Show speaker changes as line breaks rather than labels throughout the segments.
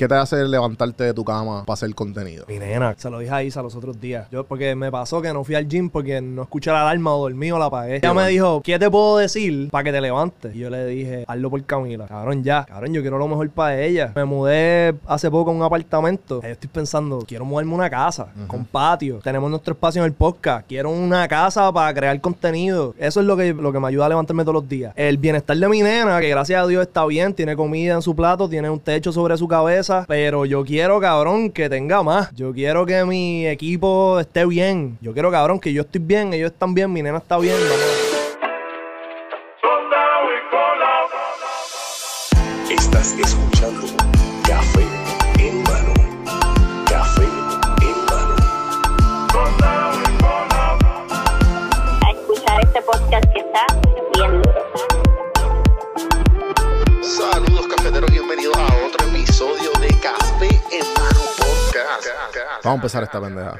¿Qué te hace levantarte de tu cama para hacer contenido?
Mi nena, se lo dije a Isa los otros días. Yo, porque me pasó que no fui al gym porque no escuché la alarma o dormí o la apagué. Ella me dijo, ¿qué te puedo decir para que te levantes? Y yo le dije, hazlo por Camila. Cabrón, ya. Cabrón, yo quiero lo mejor para ella. Me mudé hace poco a un apartamento. Yo estoy pensando, quiero mudarme a una casa con patio. Tenemos nuestro espacio en el podcast. Quiero una casa para crear contenido. Eso es lo que, lo que me ayuda a levantarme todos los días. El bienestar de mi nena, que gracias a Dios está bien, tiene comida en su plato, tiene un techo sobre su cabeza pero yo quiero, cabrón, que tenga más. Yo quiero que mi equipo esté bien. Yo quiero, cabrón, que yo estoy bien, ellos están bien, mi nena está bien.
Vamos a empezar esta pendeja.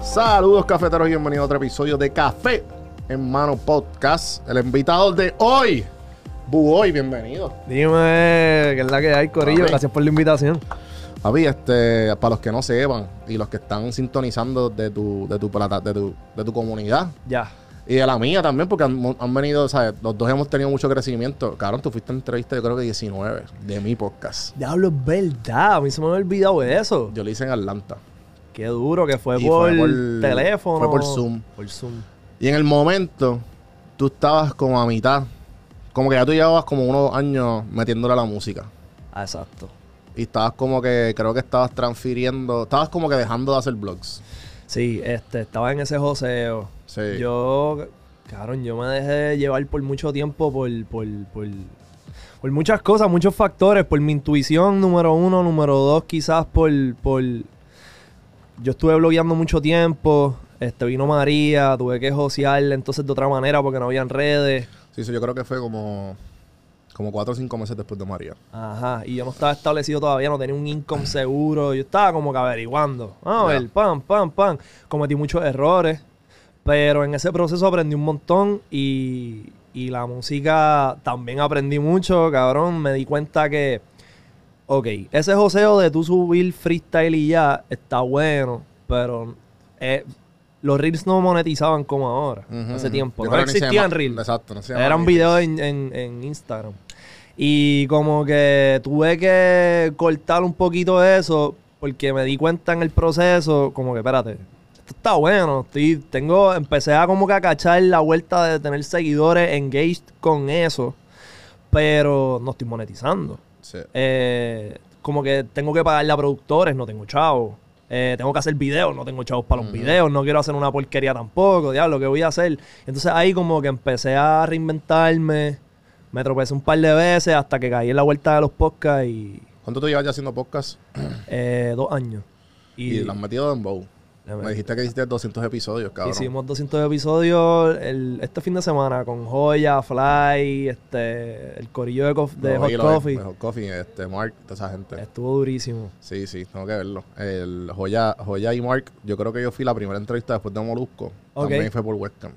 Saludos cafeteros y bienvenidos a otro episodio de Café en Mano Podcast. El invitado de hoy, Bugoy, bienvenido.
Dime, que es la que hay, Corillo.
Papi.
Gracias por la invitación.
Papi, este, para los que no sepan y los que están sintonizando de tu, de tu plata, de tu, de tu comunidad
Ya.
Y de la mía también, porque han, han venido, ¿sabes? Los dos hemos tenido mucho crecimiento. Cabrón, tú fuiste en entrevista, yo creo que 19 de mi podcast.
Diablo, es verdad. A mí se me había olvidado eso.
Yo lo hice en Atlanta.
Qué duro que fue, por,
fue por-
teléfono.
fue por Zoom.
Por Zoom.
Y en el momento, tú estabas como a mitad. Como que ya tú llevabas como unos años metiéndole a la música.
Ah, exacto.
Y estabas como que, creo que estabas transfiriendo, estabas como que dejando de hacer vlogs.
Sí, este, estaba en ese joseo.
Sí.
Yo, cabrón, yo me dejé llevar por mucho tiempo por, por, por, por muchas cosas, muchos factores, por mi intuición, número uno, número dos, quizás por, por yo estuve blogueando mucho tiempo, este vino María, tuve que josear entonces de otra manera porque no habían redes.
Sí, sí, yo creo que fue como, como cuatro o cinco meses después de María.
Ajá, y yo no estaba establecido todavía, no tenía un income seguro, yo estaba como que averiguando.
Ya.
pam, pam, pam. Cometí muchos errores, pero en ese proceso aprendí un montón y, y la música también aprendí mucho, cabrón. Me di cuenta que, ok, ese joseo de tú subir freestyle y ya está bueno, pero eh, los reels no monetizaban como ahora,
Ujú,
hace tiempo. No existían reels.
Exacto, no se
Eran videos en, en- en Instagram. Y como que tuve que cortar un poquito eso porque me di cuenta en el proceso, como que espérate, esto está bueno. Estoy, tengo, empecé a como que a cachar la vuelta de tener seguidores engaged con eso, pero no estoy monetizando.
Sí.
Eh, como que tengo que pagarle a productores, no tengo chavos. Eh, tengo que hacer videos, no tengo chavos para los videos, no quiero hacer una porquería tampoco, diablo, ¿qué voy a hacer? Entonces ahí como que empecé a reinventarme, me tropecé un par de veces hasta que caí en la vuelta de los podcasts y
¿Cuánto tú llevas ya haciendo podcast?
eh, dos años.
Y,
Y,
lo has metido en Bow. Me dijiste que hiciste 200 episodios, cabrón.
hicimos 200 episodios el- este fin de semana con Joya, Fly, este, el corillo de, cof- de
Lo
Hot. Coffee.
De Hot Coffee, este, Mark, toda esa gente.
Estuvo durísimo.
Sí, sí, tengo que verlo. El Joya, Joya y Mark, yo creo que yo fui la primera entrevista después de Molusco. También fue por webcam.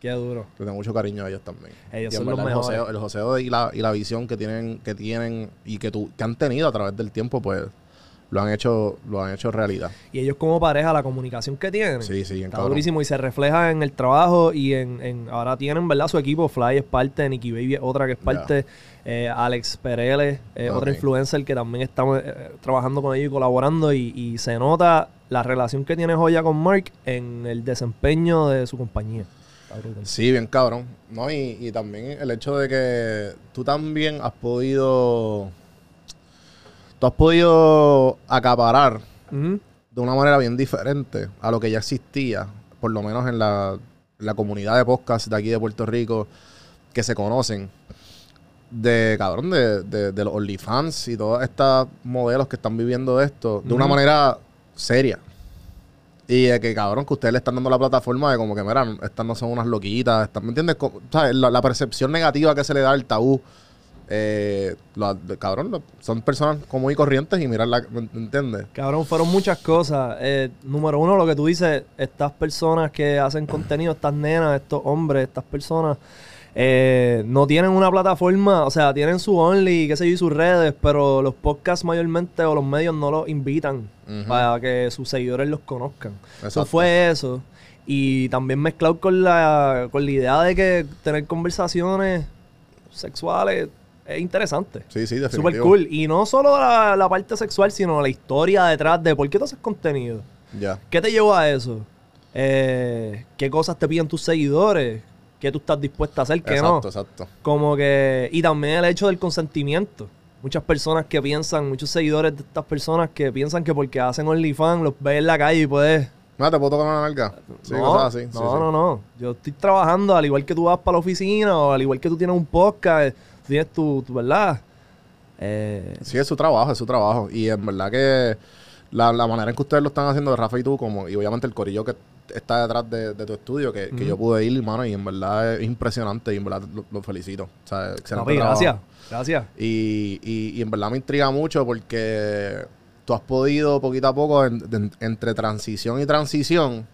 Qué duro.
Le tengo mucho cariño a ellos también.
Ellos
Y
son los
el
mejores.
joseo- El joseo y la, y la visión que tienen, que tienen y que, tu, que han tenido a través del tiempo, pues lo han hecho, lo han hecho realidad.
Y ellos como pareja, la comunicación que tienen.
Sí, sí,
Está
cabrón.
durísimo y se refleja en el trabajo y en, en- ahora tienen, ¿verdad? Su equipo, Fly es parte, Nicky Baby es otra que es parte, eh, Alex Pereles, eh, otra influencer que también estamos eh, trabajando con ellos y colaborando y, y se nota la relación que tiene Joya con Mark en el desempeño de su compañía.
Sí, bien cabrón. No, y, y también el hecho de que tú también has podido. Tú has podido acaparar de una manera bien diferente a lo que ya existía, por lo menos en la, la comunidad de podcast de aquí de Puerto Rico, que se conocen, de cabrón, de, de, de los OnlyFans y todos estos modelos que están viviendo esto de una manera seria. Y de que, cabrón, que ustedes le están dando la plataforma de como que, mira, estas no son unas loquitas, estas- ¿me entiendes? La, percepción negativa que se le da al tabú. Eh, cabrón, son personas común y corrientes y mirar la, ¿me entiendes?
Cabrón, fueron muchas cosas. Eh, número uno, lo que tú dices, estas personas que hacen contenido, estas nenas, estos hombres, estas personas, eh, no tienen una plataforma, o sea, tienen su Only, qué sé yo, y sus redes, pero los podcasts mayormente o los medios no los invitan Para que sus seguidores los conozcan. Eso fue eso. Y también mezclado con la, con la idea de que tener conversaciones sexuales es interesante.
Sí, sí, definitivo.
Super cool. Y no solo la, la parte sexual, sino la historia detrás de por qué tú haces contenido.
Ya.
¿Qué te llevó a eso? Eh, ¿Qué cosas te piden tus seguidores? ¿Qué tú estás dispuesta a hacer? ¿Qué no?
Exacto, exacto.
Como que... Y también el hecho del consentimiento. Muchas personas que piensan, muchos seguidores de estas personas que piensan que porque hacen OnlyFans los ves en la calle y puedes...
Mira, ¿te puedo tocar una nalga? Sí,
no,
cosas así.
no,
sí,
no,
sí.
no. Yo estoy trabajando al igual que tú vas para la oficina o al igual que tú tienes un podcast, tú tienes tu, tu ¿verdad? Eh,
Sí, es su trabajo, es su trabajo. Y en verdad que la, la manera en que ustedes lo están haciendo, Rafa y tú, como, y obviamente el corillo que está detrás de, de tu estudio, que, que yo pude ir, hermano, y en verdad es impresionante y en verdad lo, lo felicito. O sea, excelente
papi,
trabajo.
gracias. Gracias.
Y, y, y en verdad me intriga mucho porque tú has podido poquito a poco, en- entre transición y transición,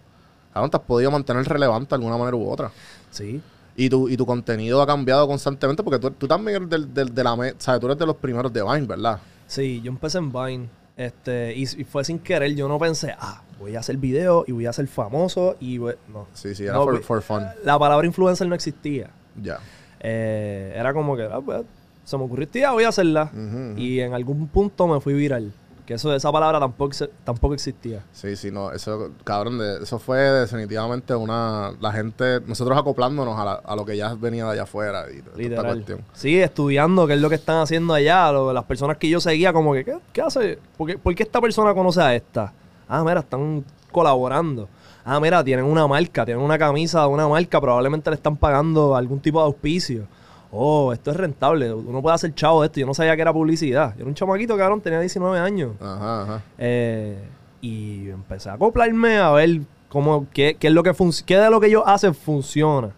cabrón, te has podido mantener relevante de alguna manera u otra.
Sí.
Y tu, y tu contenido ha cambiado constantemente porque tú, tú también eres del, del- de la... ¿sabes? Tú eres de los primeros de Vine, ¿verdad?
Sí, yo empecé en Vine. Este, y, y fue sin querer, yo no pensé, ah, voy a hacer video y voy a ser famoso y voy-". no.
Sí, sí, era
No,
for,
vi-
for fun.
La palabra influencer no existía.
Ya.
Eh, era como que, ah, pues, se me ocurrió esta idea, voy a hacerla. Y en algún punto me fui viral. Que eso, esa palabra tampoco, tampoco existía.
Sí, sí, no, eso, cabrón, de- eso fue definitivamente una, la gente, nosotros acoplándonos a, la- a lo que ya venía de allá afuera y toda esta
Literal.
cuestión.
Sí, estudiando qué es lo que están haciendo allá. lo- las personas que yo seguía, como que, ¿qué, qué hace? ¿Por qué, por qué esta persona conoce a esta? Ah, mira, están colaborando. Ah, mira, tienen una marca, tienen una camisa de una marca, probablemente le están pagando algún tipo de auspicio. Oh, esto es rentable, uno puede hacer chavo de esto. Yo no sabía que era publicidad. Yo era un chamaquito, cabrón, tenía 19 años.
Ajá, ajá.
Eh, y empecé a acoplarme a ver cómo, qué, qué es lo que qué de lo que ellos hacen funciona.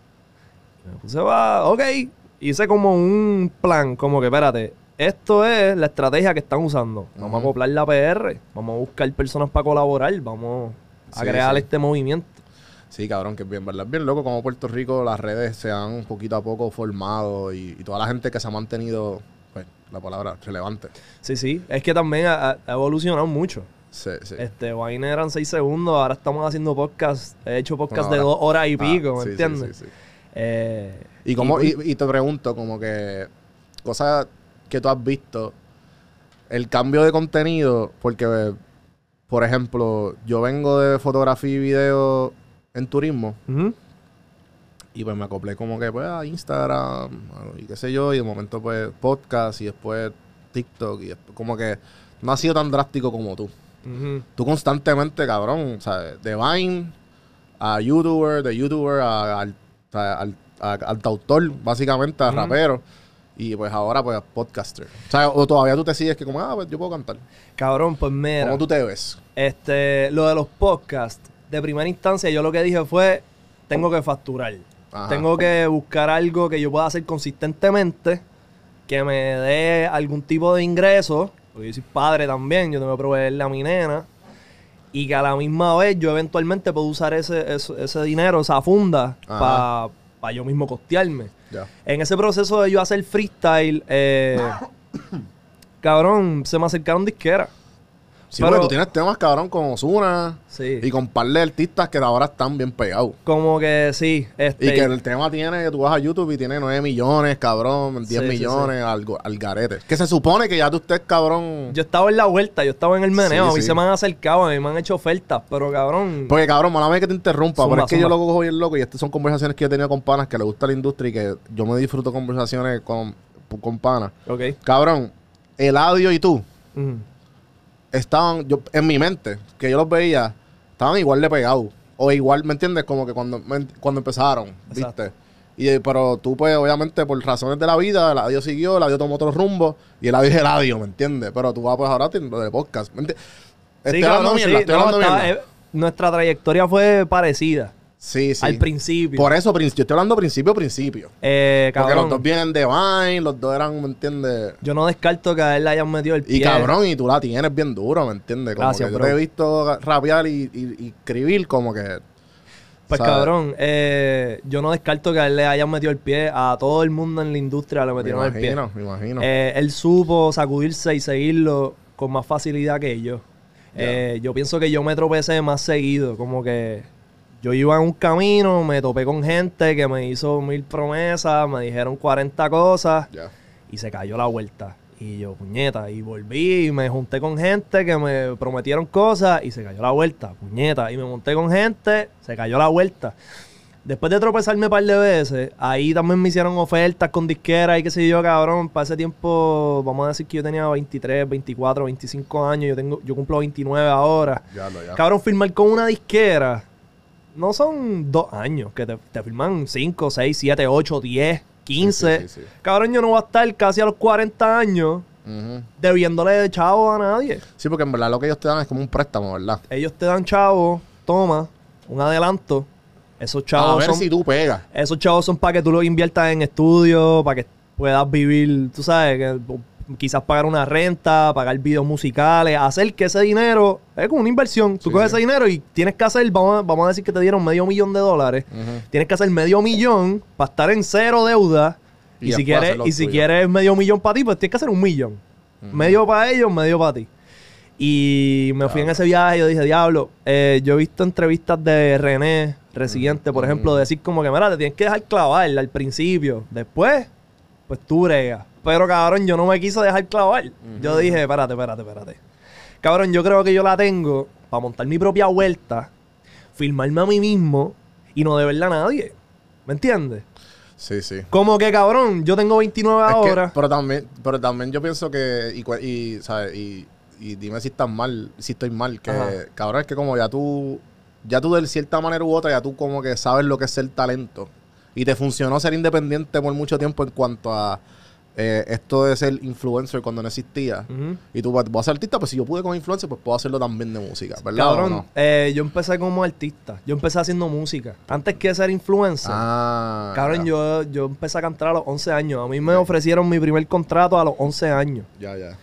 Me puse, va, ok, hice como un plan, como que espérate, esto es la estrategia que están usando. Vamos a acoplar la PR, vamos a buscar personas para colaborar, vamos a
Sí,
crear
sí.
este movimiento.
Sí, cabrón, que es bien, ¿verdad? Es bien loco como Puerto Rico las redes se han poquito a poco formado y, y toda la gente que se ha mantenido, pues, la palabra, relevante.
Sí, sí, es que también ha, ha evolucionado mucho.
Sí, sí.
Este, Vine eran seis segundos, ahora estamos haciendo podcast, he hecho podcast de dos horas y
Ah,
pico, ¿me
sí, sí,
entiendes?
sí, sí.
Eh,
Y, como,
y-
y, y te pregunto, como que cosas que tú has visto, el cambio de contenido, porque, por ejemplo, yo vengo de fotografía y video en turismo y pues me acoplé como que pues a Instagram y qué sé yo, y de momento pues podcast y después TikTok y después, como que no ha sido tan drástico como tú. Tú constantemente, cabrón, ¿sabes? De Vine a YouTuber, de YouTuber a, al, a- al, a- al autor, básicamente, a rapero. Y pues ahora, pues, a podcaster. O sea, o todavía tú te sigues que como, ah, pues yo puedo cantar.
Cabrón, pues mira,
¿Cómo tú te ves?
este, lo de los podcasts, de primera instancia yo lo que dije fue, tengo que facturar.
Ajá.
Tengo que buscar algo que yo pueda hacer consistentemente, que me dé algún tipo de ingreso, porque yo soy padre también, yo tengo que proveerle a mi nena, y que a la misma vez yo eventualmente puedo usar ese, ese, ese dinero, esa funda, para yo mismo costearme. En ese proceso de yo hacer freestyle, eh, cabrón, se me acercaron disqueras.
Sí,
Pero-
porque tú tienes temas, cabrón, con Ozuna
Sí.
y con par de artistas que ahora están bien pegados.
Como que sí. Este,
Y que el tema tiene, que tú vas a YouTube y tiene 9 millones, cabrón, 10
Sí, sí,
millones Al, al garete. Que se supone que ya tú estés, cabrón.
Yo estaba en la vuelta, yo estaba en el meneo, a mí se me han acercado, a mí me han hecho ofertas, pero cabrón.
Porque, cabrón, mala que te interrumpa,
Zumba,
pero es que
zumba.
yo lo cojo bien loco y estas son conversaciones que yo he tenido con panas que le gusta la industria y que yo me disfruto conversaciones con, con panas.
ok.
Cabrón, Eladio y tú. Estaban, yo, en mi mente, que yo los veía, estaban igual de pegados. O igual, ¿me entiendes? Como que cuando, cuando empezaron,
Exacto.
¿viste? Y, eh, pero tú, pues, obviamente, por razones de la vida, Eladio siguió, Eladio tomó otro rumbo y Eladio es Eladio, ¿me entiendes? Pero tú vas, pues, ahora lo de podcast, ¿me entiendes? Estoy hablando
cabrón,
mierda,
sí,
estoy
no,
hablando
estaba-
mierda.
eh, nuestra trayectoria fue parecida
Sí, sí.
al principio.
Por eso, yo estoy hablando principio, principio.
Eh,
Porque
cabrón,
los dos vienen de Vine, los dos eran, ¿me entiendes?
yo no descarto que a él le hayan metido el pie.
Y cabrón, y tú la tienes bien duro, ¿me entiendes? Como
Gracias,
que yo te he visto rapear y, y- y escribir como que...
Pues
¿sabes?
cabrón, eh, yo no descarto que a él le hayan metido el pie. A todo el mundo en la industria le
Me
metieron el pie.
imagino, me imagino.
Eh, él supo sacudirse y seguirlo con más facilidad que yo. Eh, yo pienso que yo me tropecé más seguido. Como que yo iba en un camino, me topé con gente que me hizo mil promesas, me dijeron 40 cosas y se cayó la vuelta. Y yo, puñeta, y volví y me junté con gente que me prometieron cosas y se cayó la vuelta, puñeta. Y me monté con gente, se cayó la vuelta. Después de tropezarme un par de veces, ahí también me hicieron ofertas con disqueras y qué sé yo, cabrón. Para ese tiempo, vamos a decir que yo tenía 23, 24, 25 años. Yo, tengo, yo cumplo 29 ahora.
Ya lo, ya.
Cabrón, firmar con una disquera no son dos años, que te, te firman 5, 6, 7, 8, 10, 15.
Sí, sí, sí, sí.
Cabrón, yo no voy a estar casi a los 40 años
Ujú.
debiéndole chavo a nadie.
Sí, porque en verdad lo que ellos te dan es como un préstamo, ¿verdad?
Ellos te dan chavo, toma, un adelanto. Esos
A
chavos
ver
son,
si tú pegas.
esos chavos son para que tú los inviertas en estudios, para que puedas vivir, tú sabes, que quizás pagar una renta, pagar videos musicales, hacer que ese dinero es como una inversión. Tú
Sí,
coges
sí.
ese dinero y tienes que hacer, vamos a, vamos a decir que te dieron medio millón de dólares. Tienes que hacer medio millón para estar en cero deuda.
Y
Y, si quieres, y si
tuyo.
quieres medio millón para ti, pues tienes que hacer un millón. Medio para ellos, medio para ti. Y me fui en ese viaje y yo dije, diablo, eh, yo he visto entrevistas de René, Residente, por ejemplo, decir como que, mira, te tienes que dejar clavar al principio. Después, pues tú bregas. Pero cabrón, yo no me quise dejar clavar. Yo dije, espérate, espérate, espérate. Cabrón, yo creo que yo la tengo para montar mi propia vuelta, filmarme a mí mismo y no deberle a nadie. ¿Me entiendes?
Sí, sí.
Como que cabrón, yo tengo 29
Es que-
ahora.
pero también, pero también yo pienso que, y, y, ¿sabes? Y, y dime si estás mal, si estoy mal, que
Ajá.
cabrón, es que como ya tú, ya tú de cierta manera u otra, ya tú como que sabes lo que es ser talento. Y te funcionó ser independiente por mucho tiempo en cuanto a eh, esto de ser influencer cuando no existía. Y tú vas vas a ser artista, pues si yo pude con influencer, pues puedo hacerlo también de música, ¿verdad?
Cabrón,
no?
eh, yo empecé como artista. Yo empecé haciendo música. Antes que ser influencer.
Ah.
cabrón, yo, yo empecé a cantar a los 11 años. A mí me ofrecieron mi primer contrato a los 11 años.
Ya, ya.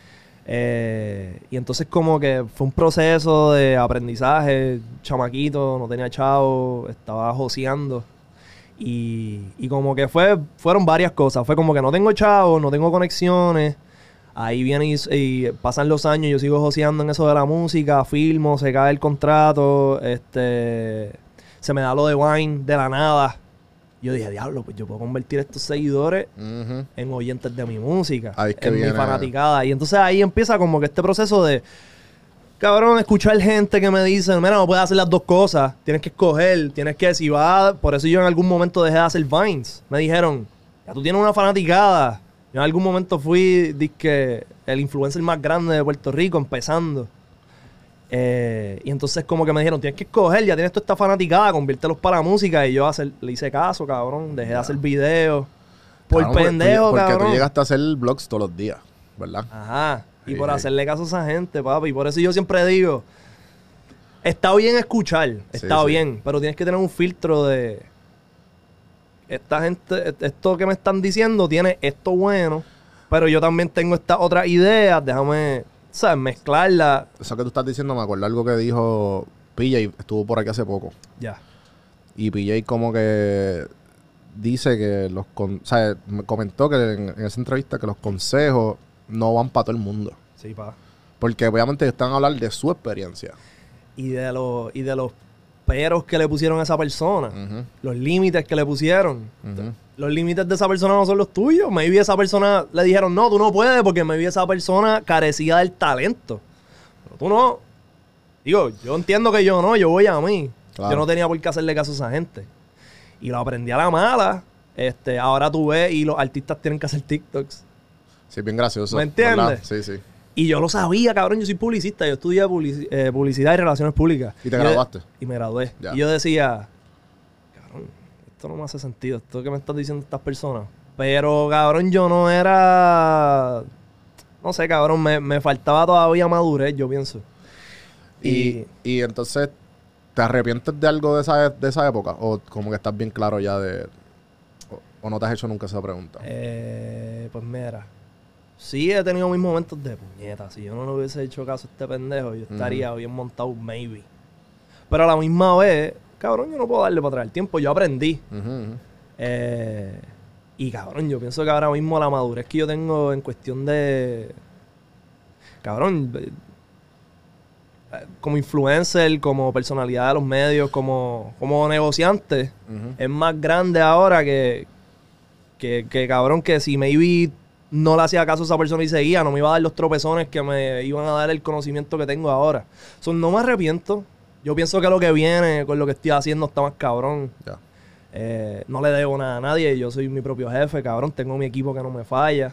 Eh, y entonces como que fue un proceso de aprendizaje. Chamaquito, no tenía chavo, estaba joseando. Y, y como que fue, fueron varias cosas. Fue como que no tengo chavo, no tengo conexiones. Ahí viene y, y pasan los años, yo sigo joseando en eso de la música, filmo, se cae el contrato, este se me da lo de Wine de la nada. Yo dije, diablo, pues yo puedo convertir estos seguidores en oyentes de mi música,
Ahí es que
en
viene-
mi fanaticada. Y entonces ahí empieza como que este proceso de, cabrón, escuchar gente que me dice, mira, no puedes hacer las dos cosas, tienes que escoger, tienes que, si va, por eso yo en algún momento dejé de hacer Vines. Me dijeron, ya tú tienes una fanaticada. Yo en algún momento fui, dizque, el influencer más grande de Puerto Rico, empezando. Eh, y entonces como que me dijeron, tienes que escoger, ya tienes toda esta fanaticada, conviértelos para la música. Y yo hacer, le hice caso, cabrón, dejé de hacer videos. Por
Cabrón, porque
pendejo,
porque
cabrón.
tú llegaste a hacer vlogs todos los días, ¿verdad?
Ajá. Y por hacerle caso a esa gente, papi. Y por eso yo siempre digo, está bien escuchar, está
sí.
bien, pero tienes que tener un filtro de... Esta gente, et- esto que me están diciendo tiene esto bueno, pero yo también tengo estas otras ideas, déjame, ¿sabes? Mezclarla.
Eso que tú estás diciendo me acuerdo algo que dijo PJ, estuvo por aquí hace poco.
Ya.
Y PJ como que dice que los... Con, o sea, me comentó que en, en esa entrevista que los consejos no van para todo el mundo.
Sí, pa.
Porque obviamente están a hablar de su experiencia.
Y de los, y de los peros que le pusieron a esa persona, los límites que le pusieron. Los límites de esa persona no son los tuyos. Maybe esa persona le dijeron, no, tú no puedes porque maybe esa persona carecía del talento. Pero tú no. Digo, yo entiendo que yo no, yo voy a mí.
Claro.
Yo no tenía por qué hacerle caso a esa gente. Y lo aprendí a la mala. Este, ahora tú ves y los artistas tienen que hacer TikToks.
Sí, bien gracioso.
¿Me entiendes?
¿verdad? Sí, sí.
Y yo lo sabía, cabrón. Yo soy publicista. Yo estudié publici- eh, publicidad y relaciones públicas.
¿Y te graduaste?
Y me gradué.
Ya.
Y yo decía, cabrón, esto no me hace sentido. Esto que me están diciendo estas personas. Pero, cabrón, yo no era... No sé, cabrón. Me, me faltaba todavía madurez, yo pienso.
Y, y entonces, ¿te arrepientes de algo de esa, de esa época? ¿O como que estás bien claro ya de... O, o no te has hecho nunca esa pregunta?
Eh, pues mira. Sí he tenido mis momentos de puñeta. Si yo no le hubiese hecho caso a este pendejo, yo estaría bien montado, maybe. Pero a la misma vez, cabrón, yo no puedo darle para atrás el tiempo. Yo aprendí. Eh, y cabrón, yo pienso que ahora mismo la madurez que yo tengo en cuestión de. Cabrón. eh, Como influencer, como personalidad de los medios, como, como negociante, es más grande ahora que, que, que, cabrón, que si maybe no le hacía caso a esa persona y seguía, no me iba a dar los tropezones que me iban a dar el conocimiento que tengo ahora. So, no me arrepiento. Yo pienso que lo que viene con lo que estoy haciendo está más cabrón. Eh, no le debo nada a nadie. Yo soy mi propio jefe, cabrón. Tengo mi equipo que no me falla.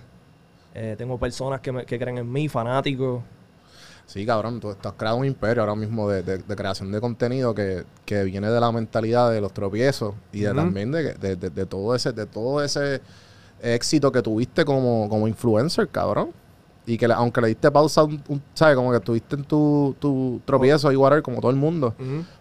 Eh, tengo personas que, me- que creen en mí, fanáticos.
Sí, cabrón, tú estás creando un imperio ahora mismo de, de- de creación de contenido que, que viene de la mentalidad de los tropiezos y de también de- de todo ese de todo ese éxito que tuviste como, como influencer, cabrón. Y que le- aunque le diste pausa, un, un- ¿sabes? Como que estuviste en tu, tu tropiezo y whatever, como todo el mundo,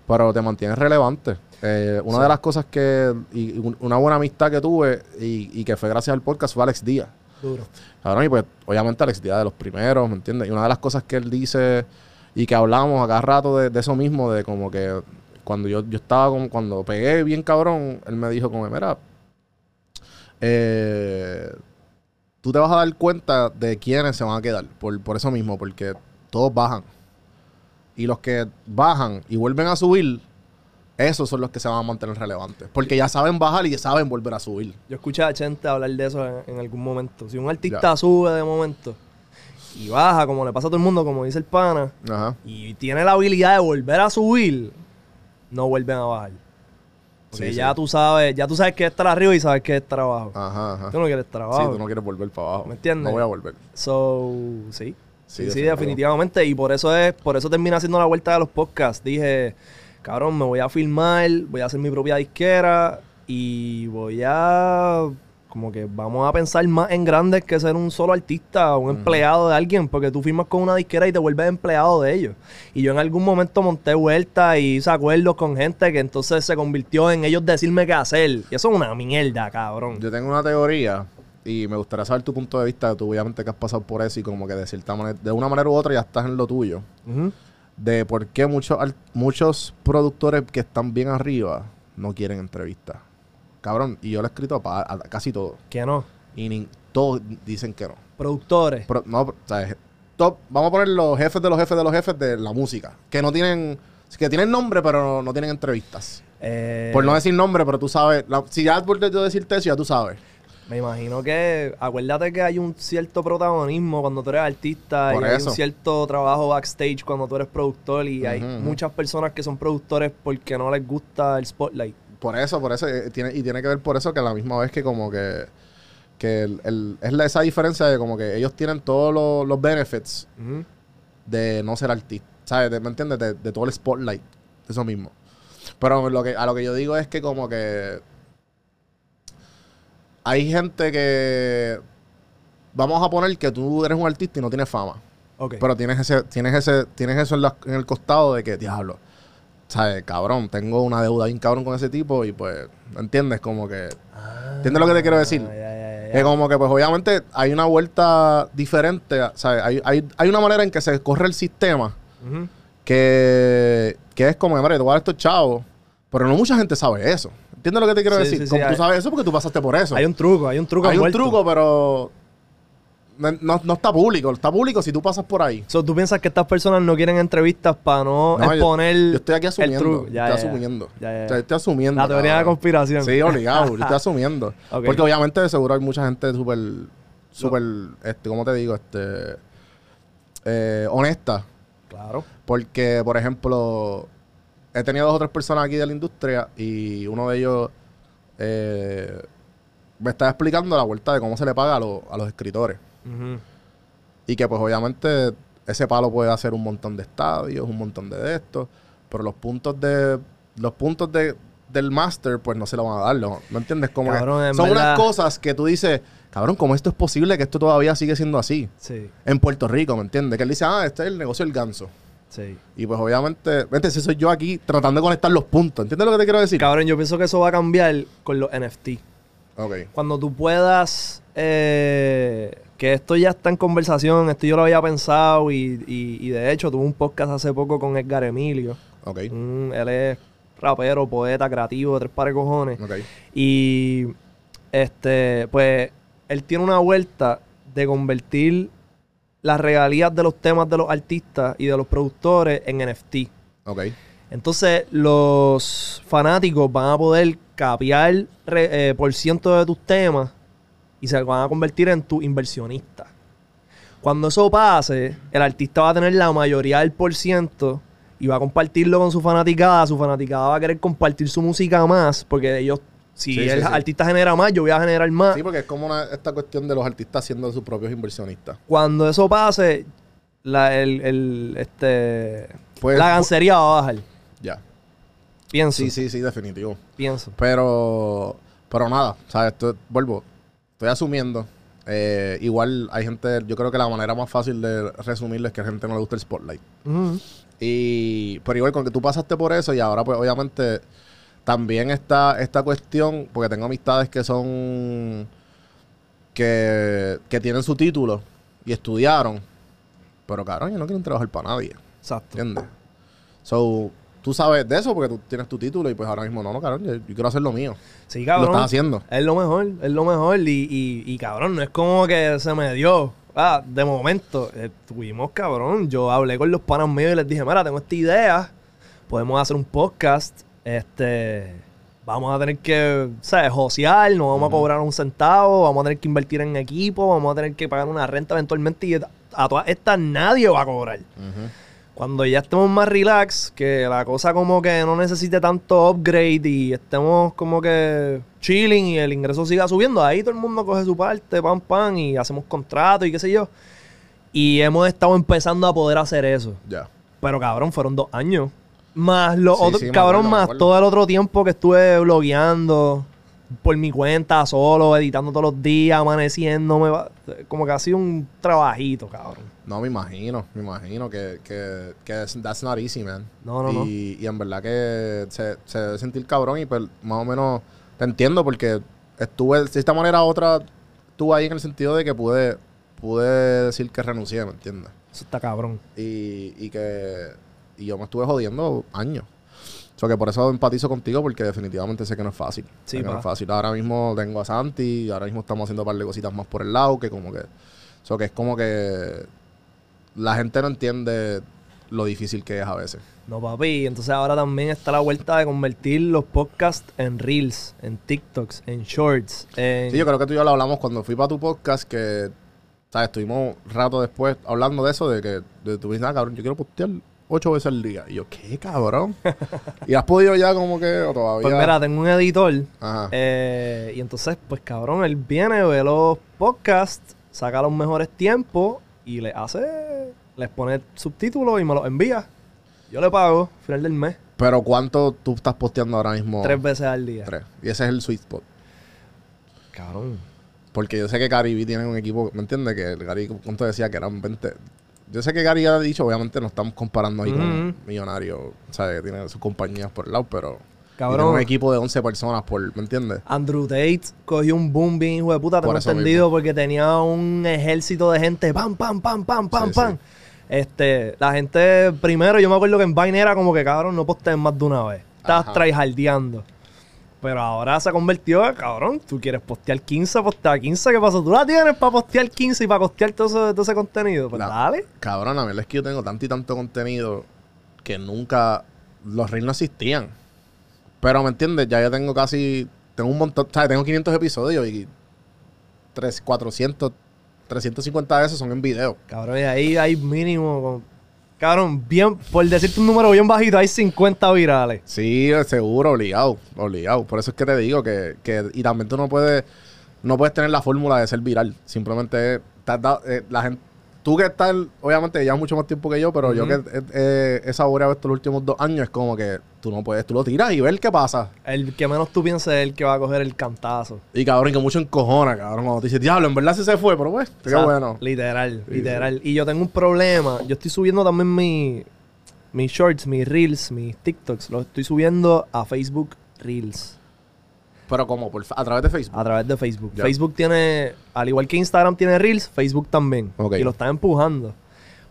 pero te mantienes relevante. Eh, una
Sí.
de las cosas que, y, y un- una buena amistad que tuve y, y que fue gracias al podcast fue Alex Díaz.
Duro.
Cabrón, y pues obviamente Alex Díaz de los primeros, ¿me entiendes? Y una de las cosas que él dice y que hablamos a cada rato de, de eso mismo, de como que cuando yo, yo estaba como, cuando pegué bien cabrón, él me dijo como, mira, eh, tú te vas a dar cuenta de quiénes se van a quedar, por, por eso mismo, porque todos bajan. Y los que bajan y vuelven a subir, esos son los que se van a mantener relevantes. Porque ya saben bajar y ya saben volver a subir.
Yo escuché a Chente hablar de eso en, en algún momento. Si un artista
Ya.
sube de momento y baja, como le pasa a todo el mundo, como dice el pana,
Ajá.
y tiene la habilidad de volver a subir, no vuelven a bajar. Porque
Sí,
ya
sí.
tú sabes, ya tú sabes que es estar arriba y sabes que es estar abajo.
Ajá, ajá.
Tú no quieres estar abajo.
Sí, tú no quieres volver para abajo.
¿Me entiendes?
No voy a volver.
So, sí.
Sí,
Sí, definitivamente. Y por eso es, por eso terminé haciendo la vuelta de los podcasts. Dije, cabrón, me voy a filmar, voy a hacer mi propia disquera y voy a como que vamos a pensar más en grandes que ser un solo artista o un empleado de alguien, porque tú firmas con una disquera y te vuelves empleado de ellos. Y yo en algún momento monté vueltas y hice acuerdos con gente que entonces se convirtió en ellos decirme qué hacer. Y eso es una mierda, cabrón.
Yo tengo una teoría y me gustaría saber tu punto de vista. Tú obviamente que has pasado por eso y como que de cierta manera, de una manera u otra ya estás en lo tuyo. De por qué muchos, muchos productores que están bien arriba no quieren entrevistas. Cabrón, y yo lo he escrito a, casi todo.
Que no.
Y ni- todos dicen que no.
Productores.
No, o sea, top, vamos a poner los jefes de los jefes de los jefes de la música. Que no tienen, que tienen nombre, pero no, no tienen entrevistas.
Eh,
Por no decir nombre, pero tú sabes. la- si ya por yo decirte eso, ya tú sabes.
Me imagino que, acuérdate que hay un cierto protagonismo cuando tú eres artista
Por
y hay un cierto trabajo backstage cuando tú eres productor y hay muchas personas que son productores porque no les gusta el spotlight.
Por eso, por eso. eh, tiene, y tiene que ver por eso que a la misma vez que como que. Que el, el- es la, esa diferencia de como que ellos tienen todos los, los benefits de no ser artista. ¿Sabes? De- ¿Me entiendes? De, de todo el spotlight. Eso mismo. Pero lo que, a lo que yo digo es que como que hay gente que vamos a poner que tú eres un artista y no tienes fama.
Ok.
Pero tienes ese, tienes ese, tienes eso en, la- en el costado de que, diablo, ¿sabes? Cabrón, tengo una deuda bien cabrón con ese tipo y pues, ¿entiendes? Como que, ¿entiendes lo que te quiero decir?
Ah, ya, ya, ya,
Que como que pues obviamente hay una vuelta diferente, ¿sabes? Hay, hay, hay una manera en que se corre el sistema que, que es como, mira, te voy a dar estos chavos, pero no mucha gente sabe eso. ¿Entiendes lo que te quiero
Sí,
decir?
sí, sí,
como tú
hay-
sabes eso porque tú pasaste por eso.
Hay un truco, hay un truco
Hay un truco, pero no, no- no está público. Está público si tú pasas por ahí.
So, ¿Tú piensas que estas personas no quieren entrevistas para no,
No, yo-
exponer
Yo estoy aquí
el
asumiendo.
truco?
Estoy
Ya, ya.
asumiendo.
Ya.
O sea, Estoy asumiendo.
La teoría de
cabrón.
conspiración.
Sí, obligado. yo estoy asumiendo. Porque obviamente de seguro hay mucha gente súper, súper, este, ¿cómo te digo? Este, eh, honesta.
Claro.
Porque, por ejemplo, he tenido dos o tres personas aquí de la industria y uno de ellos eh, me está explicando la vuelta de cómo se le paga a, los- a los escritores. Y que pues obviamente ese palo puede hacer un montón de estadios, un montón de estos, pero los puntos de los puntos de, del máster pues no se lo van a dar, ¿no? ¿me entiendes? Como que
Cabrón, en
son
verdad-
unas cosas que tú dices, cabrón, ¿cómo esto es posible que esto todavía sigue siendo así?
Sí,
En Puerto Rico, ¿me entiendes? Que él dice, ah, este es el negocio del ganso.
sí.
Y pues obviamente, vente, si soy yo aquí tratando de conectar los puntos. ¿Entiendes lo que te quiero decir?
Cabrón, yo pienso que eso va a cambiar con los NFT.
Ok.
Cuando tú puedas, eh, que esto ya está en conversación, esto yo lo había pensado y, y- y de hecho tuve un podcast hace poco con Edgar Emilio.
Ok.
Un- él es rapero, poeta, creativo, de tres pares de cojones.
Ok.
Y este, pues, él tiene una vuelta de convertir las regalías de los temas de los artistas y de los productores en NFT.
Ok.
Entonces, los fanáticos van a poder capiar eh, por ciento de tus temas y se van a convertir en tu inversionista. Cuando eso pase, el artista va a tener la mayoría del por ciento y va a compartirlo con su fanaticada. Su fanaticada va a querer compartir su música más porque ellos, si
Sí,
el
sí.
artista genera más, yo voy a generar más.
Sí, porque es como una- esta cuestión de los artistas siendo sus propios inversionistas.
Cuando eso pase, la, el, el, este,
Pues-
la gancería va a bajar.
Ya.
Pienso.
Sí, sí, sí, definitivo.
Pienso.
Pero, pero nada, ¿sabes? Esto- vuelvo, estoy asumiendo. Eh, igual hay gente, yo creo que la manera más fácil de resumirlo es que a gente no le gusta el spotlight. Y, pero igual con que tú pasaste por eso y ahora pues obviamente también está esta cuestión, porque tengo amistades que son, que, que tienen su título y estudiaron, pero cabrón, yo no quieren trabajar para nadie.
Exacto.
¿Entiendes? So, tú sabes de eso porque tú tienes tu título y pues ahora mismo no, no, cabrón, yo, yo quiero hacer lo mío.
Sí, cabrón.
Lo estás haciendo.
Es lo mejor, es lo mejor. Y, y, y, cabrón, no es como que se me dio. Ah, de momento, eh, tuvimos, cabrón. Yo hablé con los panas míos y les dije, mira, tengo esta idea. Podemos hacer un podcast. Este. Vamos a tener que, ¿sabes? Josear, no vamos a cobrar un centavo, vamos a tener que invertir en equipo, vamos a tener que pagar una renta eventualmente y a todas estas nadie va a cobrar. Cuando ya estemos más relax, que la cosa como que no necesite tanto upgrade y estemos como que chilling y el ingreso siga subiendo, ahí todo el mundo coge su parte, pam, pam, y hacemos contratos y qué sé yo. Y hemos estado empezando a poder hacer eso.
Ya.
Pero cabrón, fueron dos años. Más los
Sí,
otros,
sí, me
cabrón,
acuerdo,
más todo el otro tiempo que estuve blogueando por mi cuenta, solo, editando todos los días, amaneciéndome. Como que ha sido un trabajito, cabrón.
No, me imagino, me imagino que, que, que that's not easy, man.
No, no,
y,
no.
y en verdad que se, se debe sentir cabrón y pues más o menos te entiendo porque estuve, de esta manera u otra, estuve ahí en el sentido de que pude, pude decir que renuncié, ¿me entiendes?
Eso está cabrón.
Y, y que y yo me estuve jodiendo años. O sea que por eso empatizo contigo porque definitivamente sé que no es fácil.
Sí,
Sé que no es fácil. Ahora mismo tengo a Santi y ahora mismo estamos haciendo un par de cositas más por el lado que como que... O sea que es como que la gente no entiende lo difícil que es a veces.
No, papi. Entonces ahora también está la vuelta de convertir los podcasts en reels, en TikToks, en shorts. En...
Sí, yo creo que tú y yo lo hablamos cuando fui para tu podcast que, ¿sabes? Estuvimos un rato después hablando de eso, de que de, tú dices, ah, cabrón, yo quiero postear ocho veces al día. Y yo, ¿qué, cabrón? ¿Y has podido ya como que o todavía?
Pues mira, tengo un editor.
Ajá.
eh, y entonces, pues cabrón, él viene, ve los podcasts, saca los mejores tiempos y le hace, les pone subtítulos y me los envía. Yo le pago, final del mes,
Pero ¿cuánto tú estás posteando ahora mismo?
tres veces al día.
Tres. Y ese es el sweet spot.
Cabrón.
Porque yo sé que Caribe tiene un equipo, ¿me entiendes? Que el Caribe, ¿cuánto decía? Que eran 20. Yo sé que Gary ha dicho, obviamente no estamos comparando ahí con
Ujú.
Millonario, o sea, que tiene sus compañías por el lado, pero
Cabrón.
un equipo de 11 personas, por, ¿me entiendes?
Andrew Tate cogió un boom bien hijo de puta, tengo
Por eso
entendido, porque tenía un ejército de gente, pam, pam, pam, pam, pam,
Sí,
pam.
sí.
Este, la gente, primero, yo me acuerdo que en Vine era como que, cabrón, no postees más de una vez. Estás
Ajá.
tryhardeando. Pero ahora se convirtió, cabrón, tú quieres postear 15, postea 15, ¿qué pasó? ¿Tú la tienes para postear 15 y para costear todo ese, todo ese contenido? Pues
La-
dale.
Cabrón, a mí es que yo tengo tanto y tanto contenido que nunca los reels no existían. Pero, ¿me entiendes? Ya yo tengo casi, tengo un montón, ¿sabes? Tengo 500 episodios y 3, 400, 350 de esos son en video.
Cabrón, y ahí hay mínimo, cabrón, bien, por decirte un número bien bajito, hay 50 virales.
Sí, seguro, obligado, obligado. Por eso es que te digo que, que y también tú no puedes, no puedes tener la fórmula de ser viral. Simplemente es- te has dado- eh, la gente, tú que estás, obviamente llevas mucho más tiempo que yo, pero yo que eh, he saboreado estos últimos dos años, es como que tú no puedes, tú lo tiras y ver qué pasa.
El que menos tú pienses es el que va a coger el cantazo.
Y cabrón, que mucho encojona, cabrón. Cuando te dices, diablo, en verdad sí se fue, pero pues, qué
O sea,
bueno.
Literal,
Sí,
literal. Y yo tengo un problema. Yo estoy subiendo también mi, mis shorts, mis reels, mis TikToks. Los estoy subiendo a Facebook Reels.
Pero como, por, a través de Facebook.
A través de Facebook. Facebook tiene, al igual que Instagram tiene Reels, Facebook también. Y lo están empujando.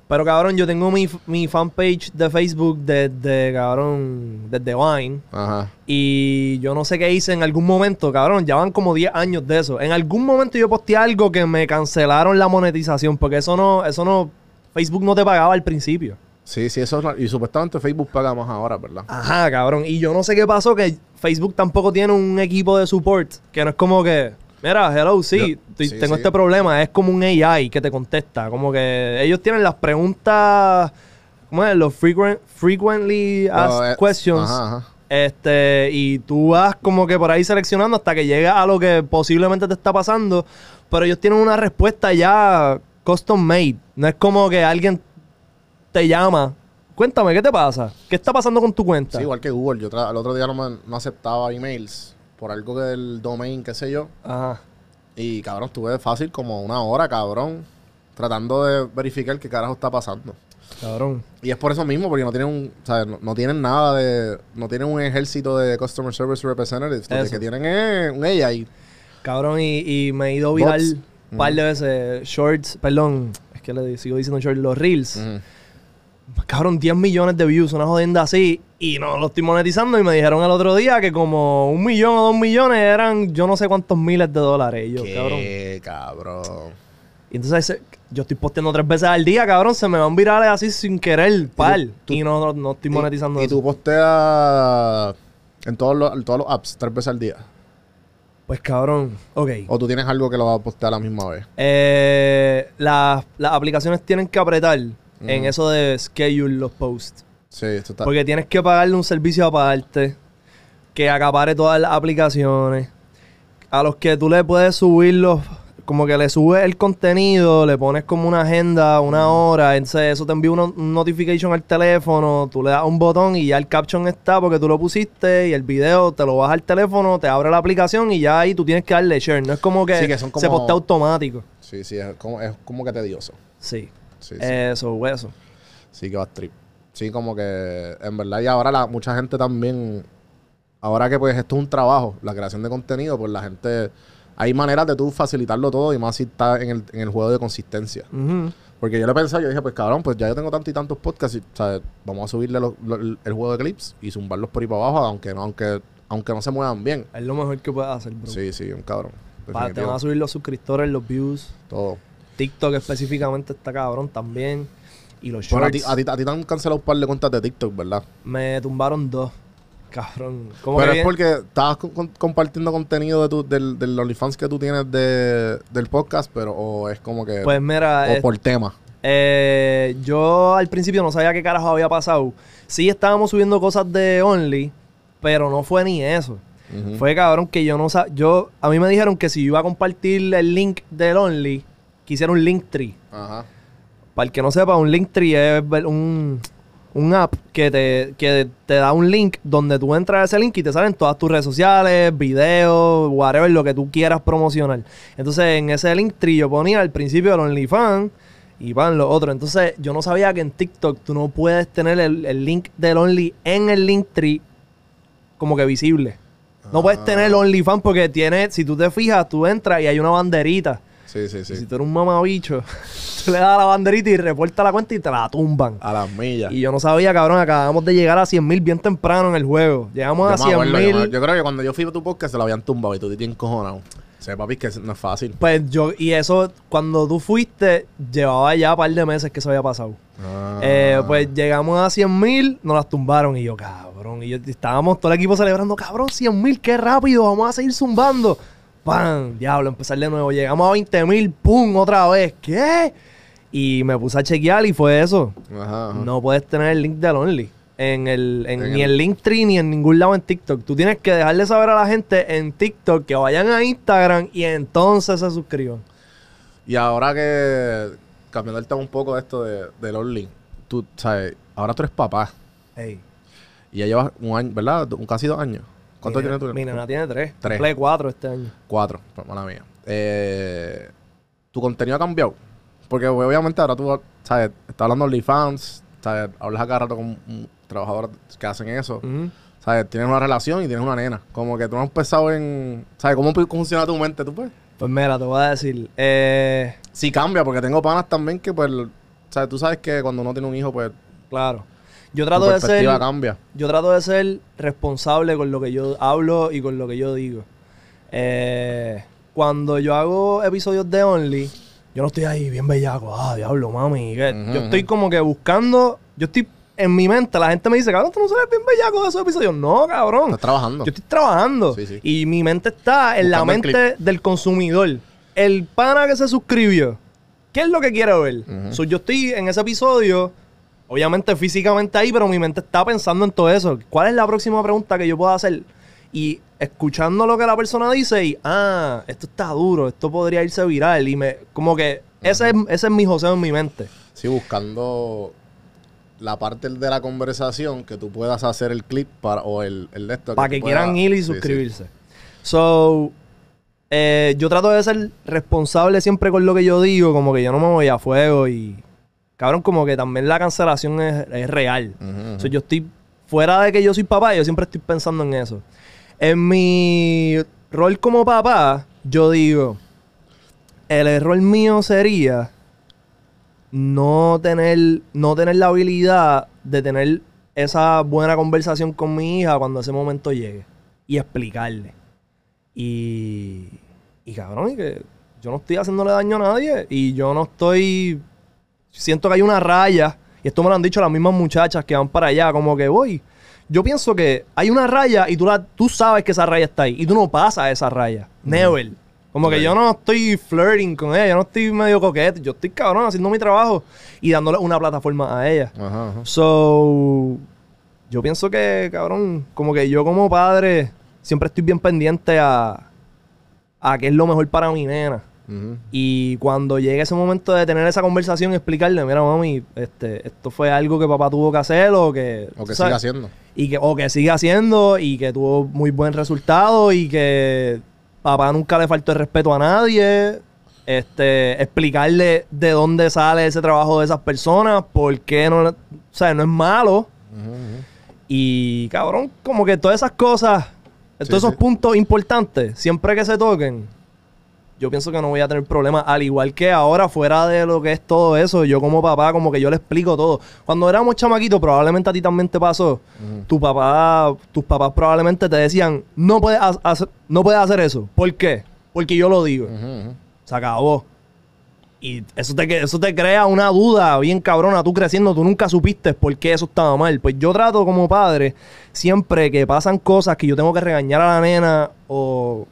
Pero cabrón, yo tengo mi, mi fanpage de Facebook desde, cabrón, desde Vine.
Ajá.
Y yo no sé qué hice en algún momento, cabrón. Ya van como 10 años de eso. En algún momento yo posteé algo que me cancelaron la monetización. Porque eso no, eso no. Facebook no te pagaba al principio.
Sí, sí, eso es ra- Y supuestamente Facebook paga más ahora, ¿verdad?
Ajá, cabrón. Y yo no sé qué pasó, que Facebook tampoco tiene un equipo de support. Que no es como que. Mira, hello, sí,
Yo-
estoy-
sí,
tengo
sí.
este problema. Es como un AI que te contesta. Como que ellos tienen las preguntas. ¿Cómo es? Los frequent, frequently asked questions.
Ajá, ajá.
Este, y tú vas como que por ahí seleccionando hasta que llegas a lo que posiblemente te está pasando. Pero ellos tienen una respuesta ya custom made. No es como que alguien te llama. Cuéntame, ¿qué te pasa? ¿Qué está pasando con tu cuenta?
Sí, igual que Google. Yo el otro día no, me- no aceptaba emails por algo que del domain, qué sé yo.
Ajá.
Y cabrón, estuve fácil como una hora, cabrón, tratando de verificar qué carajo está pasando.
Cabrón.
Y es por eso mismo, porque no tienen un, o sea, no, no tienen nada de, no tienen un ejército de customer service representatives. Lo que tienen es un AI.
Cabrón, y, y me he ido viral un par de veces. Shorts, perdón, es que le sigo diciendo shorts, los reels. Cabrón, 10 millones de views, una jodienda así. Y no lo estoy monetizando. Y me dijeron el otro día que como un millón o dos millones eran yo no sé cuántos miles de dólares. Y yo, cabrón.
Qué cabrón.
Y entonces yo estoy posteando tres veces al día, cabrón. Se me van virales así sin querer, par. Y,
tú-
no, no, no estoy monetizando
Y, y
eso.
tú posteas en todos los, en todos los apps tres veces al día.
Pues cabrón, ok.
O tú tienes algo que lo vas a postear a la misma vez.
Eh, las, las aplicaciones tienen que apretar en eso de schedule los posts.
Sí, esto está.
Porque tienes que pagarle un servicio aparte que acapare todas las aplicaciones. A los que tú le puedes subir los. Como que le subes el contenido, le pones como una agenda, una hora. Entonces, eso te envía una, un notification al teléfono. Tú le das un botón y ya el caption está porque tú lo pusiste. Y el video te lo vas al teléfono, te abre la aplicación y ya ahí tú tienes que darle share. No es como que,
Sí, que son
se postea automático.
Sí, sí, es como, es como que tedioso.
Sí.
Sí, sí.
Eso, eso.
Sí que va a trip. Sí, como que en verdad y ahora la, mucha gente también, ahora que pues esto es un trabajo, la creación de contenido, pues la gente, hay maneras de tú facilitarlo todo y más si está en el, en el juego de consistencia. Porque yo le pensaba, yo dije, pues cabrón, pues ya yo tengo tantos y tantos podcasts, y, ¿sabes? vamos a subirle los- los- el juego de clips y zumbarlos por ahí para abajo, aunque no, aunque, aunque no se muevan bien.
Es lo mejor que puedes hacer, bro.
Sí, sí, un cabrón.
Pa- te van a subir los suscriptores, los views.
Todo.
TikTok específicamente está cabrón también. Y los
Bueno, a
shorts.
ti, a, ti, a ti te han cancelado un par de cuentas de TikTok, ¿verdad?
Me tumbaron dos. Cabrón. ¿Cómo
Pero
que
es
bien?
porque estabas con- compartiendo contenido de tu, del, del OnlyFans que tú tienes de, del podcast, pero o es como que...
Pues mira,
o por tema.
eh, yo al principio no sabía qué carajo había pasado. Sí estábamos subiendo cosas de Only, pero no fue ni eso. Fue cabrón que yo no sabía. Yo, a mí me dijeron que si yo iba a compartir el link del Only, quisiera un link tree.
Ajá.
Para el que no sepa, un Linktree es un, un app que te, que te da un link donde tú entras a ese link y te salen todas tus redes sociales, videos, whatever, lo que tú quieras promocionar. Entonces, en ese Linktree yo ponía al principio el OnlyFans y van los otros. Entonces, yo no sabía que en TikTok tú no puedes tener el, el link del Only en el Linktree como que visible. No puedes tener el OnlyFans porque tiene, si tú te fijas, tú entras y hay una banderita.
Sí, sí,
Y si
sí.
tú eres un mamabicho, tú le das la banderita y reporta la cuenta y te la tumban.
A las millas.
Y yo no sabía, cabrón, acabamos de llegar a 100 mil bien temprano en el juego. Llegamos
Yo
a
me
100
acuerdo, yo, me-
mil.
yo creo que cuando yo fui a tu podcast se lo habían tumbado y tú te tienes encojonado. sé, papi, que no es fácil.
Pues yo, y eso, cuando tú fuiste, llevaba ya un par de meses que eso había pasado.
Ah.
Eh, pues llegamos a 100 mil, nos las tumbaron y yo, cabrón. Y yo, estábamos todo el equipo celebrando, cabrón, 100 mil, qué rápido, vamos a seguir zumbando. ¡Pam! Diablo, empezar de nuevo. Llegamos a 20 mil, ¡pum! Otra vez. ¿Qué? Y me puse a chequear y fue eso.
Ajá, ajá.
No puedes tener el link del Only. En el, en-
En
ni
el-
el Linktree ni en ningún lado en TikTok. Tú tienes que dejarle saber a la gente en TikTok que vayan a Instagram y entonces se suscriban.
Y ahora que, cambiando el tema un poco de esto de, del Only, tú, sabes, ahora tú eres papá
Ey.
y ya llevas un año, ¿verdad? Un, casi dos años. ¿Cuánto
mi
tienes
nena-
tú?
Mi nena tiene tres.
Tres.
Cumple cuatro este año.
Cuatro, pues, mala mía. Eh, ¿Tu contenido ha cambiado? Porque obviamente ahora tú, ¿sabes? Estás hablando de OnlyFans, ¿sabes? Hablas a cada rato con trabajadores que hacen eso. ¿Sabes? Tienes una relación y tienes una nena. Como que tú no has pensado en... ¿Sabes? ¿Cómo funciona tu mente? ¿Tú pues?
Pues mira, te voy a decir. Eh,
Sí cambia, porque tengo panas también que pues sea, tú sabes que cuando uno tiene un hijo, pues
Claro. Yo
tu
trato de ser.
cambia.
Yo trato de ser responsable con lo que yo hablo y con lo que yo digo. Eh, cuando yo hago episodios de Only, yo no estoy ahí bien bellaco, ah, diablo, mami. yo estoy como que buscando, yo estoy en mi mente, la gente me dice, cabrón, tú no sabes bien bellaco de esos episodios. No, cabrón.
Estás trabajando.
Yo estoy trabajando.
Sí, sí.
Y mi mente está en la
Buscando
mente del consumidor. El pana que se suscribió, ¿qué es lo que quiere ver? So, yo estoy en ese episodio, obviamente físicamente ahí, pero mi mente está pensando en todo eso. ¿Cuál es la próxima pregunta que yo puedo hacer? Y escuchando lo que la persona dice y, ah, esto está duro, esto podría irse viral. Y me, como que ese, es, ese es mi joseo en mi mente.
Sí, buscando la parte de la conversación que tú puedas hacer el clip para, o el, el de esto.
Para que quieran ir y
sí, sí.
suscribirse. So, eh, yo trato de ser responsable siempre con lo que yo digo, como que yo no me voy a fuego y. Cabrón, como que también la cancelación es, es real. So, yo estoy. Fuera de que yo soy papá, yo siempre estoy pensando en eso. En mi rol como papá, yo digo. El error mío sería no tener, no tener la habilidad de tener esa buena conversación con mi hija cuando ese momento llegue. Y explicarle. Y. Y cabrón, y que yo no estoy haciéndole daño a nadie. Y yo no estoy. Siento que hay una raya. Y esto me lo han dicho las mismas muchachas que van para allá. Como que voy. Yo pienso que hay una raya y tú, la, tú sabes que esa raya está ahí. Y tú no pasas esa raya. Never. Como que yo no estoy flirting con ella. Yo no estoy medio coquete. Yo estoy cabrón haciendo mi trabajo y dándole una plataforma a ella.
Ajá, ajá.
So, yo pienso que, cabrón, como que yo como padre siempre estoy bien pendiente a, a qué es lo mejor para mi nena. Y cuando llegue ese momento de tener esa conversación, explicarle, mira, mami, este, esto fue algo que papá tuvo que hacer o que...
O que siga haciendo.
y que, o que siga haciendo y que tuvo muy buen resultado y que papá nunca le faltó el respeto a nadie. Este, explicarle de dónde sale ese trabajo de esas personas, por qué no, o sea, no es malo. Y cabrón, como que todas esas cosas,
Sí,
todos esos
sí.
puntos importantes, siempre que se toquen, yo pienso que no voy a tener problemas. Al igual que ahora, fuera de lo que es todo eso, yo como papá, como que yo le explico todo. Cuando éramos chamaquitos, probablemente a ti también te pasó. Tu papá, tus papás probablemente te decían, no puedes, ha- hacer, no puedes hacer eso. ¿Por qué? Porque yo lo digo.
Ujú, ujú.
Se acabó. Y eso te, eso te crea una duda bien cabrona. Tú creciendo, tú nunca supiste por qué eso estaba mal. Pues yo trato como padre, siempre que pasan cosas que yo tengo que regañar a la nena o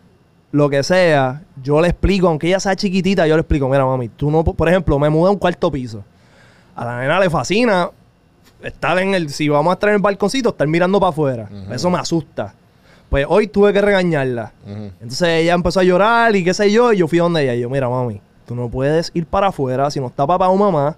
lo que sea, yo le explico, aunque ella sea chiquitita, yo le explico, mira mami, tú no, por ejemplo, me muda a un cuarto piso. A la nena le fascina estar en el, si vamos a estar en el balconcito, estar mirando para afuera. Eso me asusta. Pues hoy tuve que regañarla. Entonces ella empezó a llorar y qué sé yo, y yo fui donde ella. Y yo, mira, mami, tú no puedes ir para afuera si no está papá o mamá,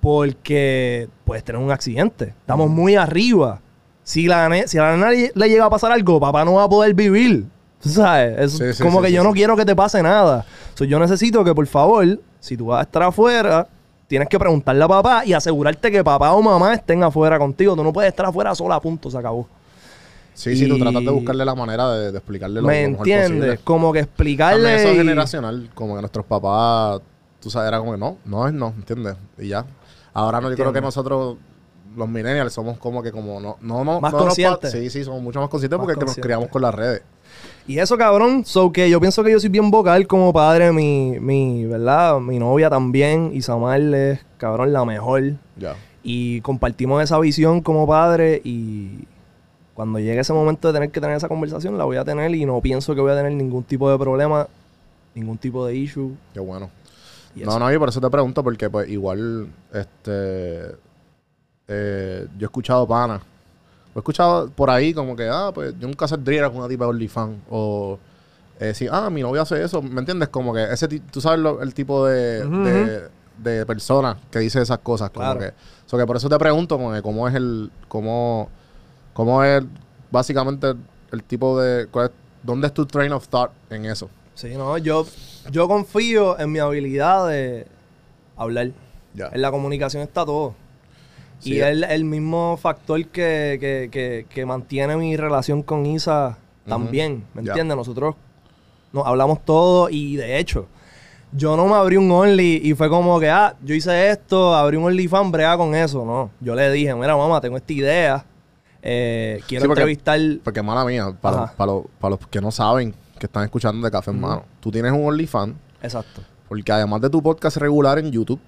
porque puedes tener un accidente. Estamos muy arriba. Si, la si a la nena le llega a pasar algo, papá no va a poder vivir. ¿Tú sabes? Es
Sí, sí,
como
sí,
que yo no quiero que te pase nada. So, yo necesito que, por favor, si tú vas a estar afuera, tienes que preguntarle a papá y asegurarte que papá o mamá estén afuera contigo. Tú no puedes estar afuera sola, punto, se acabó.
Sí, sí, tú tratas de buscarle la manera de, de explicarle lo,
¿Me
lo mejor
entiendes?
posible.
Como que explicarle.
También eso es generacional, como que nuestros papás, tú sabes, era como que no, no es no, ¿entiendes? Y ya. Ahora no, yo creo que nosotros, los millennials, somos como que como no, no, no.
Más
no nos
conscientes.
Sí, sí, somos mucho más conscientes
Más
porque es que nos criamos con las redes.
Y eso, cabrón, so que yo pienso que yo soy bien vocal como padre, mi, mi, ¿verdad? Mi novia también, Isamar es, cabrón, la mejor.
Ya.
Y compartimos esa visión como padre y cuando llegue ese momento de tener que tener esa conversación, la voy a tener y no pienso que voy a tener ningún tipo de problema, ningún tipo de issue.
Qué bueno.
Y
No,
eso.
no, y por eso te pregunto, porque pues igual, este, eh, yo he escuchado panas. He escuchado por ahí como que, ah, pues yo nunca saldría con una tipa de OnlyFans. O eh, sí, ah, mi novia hace eso. ¿Me entiendes? Como que ese tú sabes lo- el tipo de, de, de persona que dice esas cosas. Como
Claro.
que, so que por eso te pregunto, como que cómo es el, cómo, cómo es básicamente el tipo de, cuál es- ¿dónde es tu train of thought en eso?
Sí, no, yo, yo confío en mi habilidad de hablar. En la comunicación está todo.
Sí,
y es el, el mismo factor que, que- que- que mantiene mi relación con Isa también. ¿Me entiendes? Nosotros nos hablamos todo y de hecho, yo no me abrí un Only y fue como que, ah, yo hice esto, abrí un OnlyFans, brega con eso. No, yo le dije, mira, mamá, tengo esta idea. eh, quiero
Sí, porque-
entrevistar...
Porque mala mía, para,
Ajá.
para, los, para los que no saben, que están escuchando de Café en Mano, tú tienes un OnlyFans,
Exacto.
porque además de tu podcast regular en YouTube,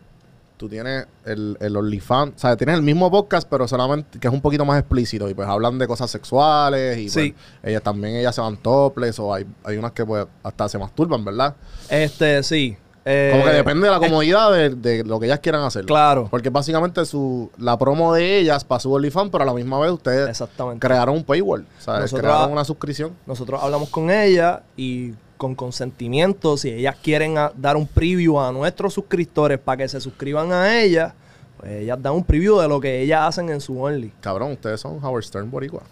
tú tienes el, el OnlyFans, o sea, tienes el mismo podcast, pero solamente que es un poquito más explícito, y pues hablan de cosas sexuales, y
Sí.
pues, ellas también ellas se van topless, o hay, hay unas que pues hasta se masturban, ¿verdad?
Este, sí. eh,
Como que depende de la comodidad de, de lo que ellas quieran hacer.
Claro.
Porque básicamente su, la promo de ellas para su OnlyFans, pero a la misma vez ustedes
Exactamente.
crearon un paywall. O sea, crearon una suscripción.
Nosotros hablamos con ella y con consentimiento, si ellas quieren dar un preview a nuestros suscriptores para que se suscriban a ella, pues ellas dan un preview de lo que ellas hacen en su Only.
Cabrón, ustedes son Howard Stern Boricua.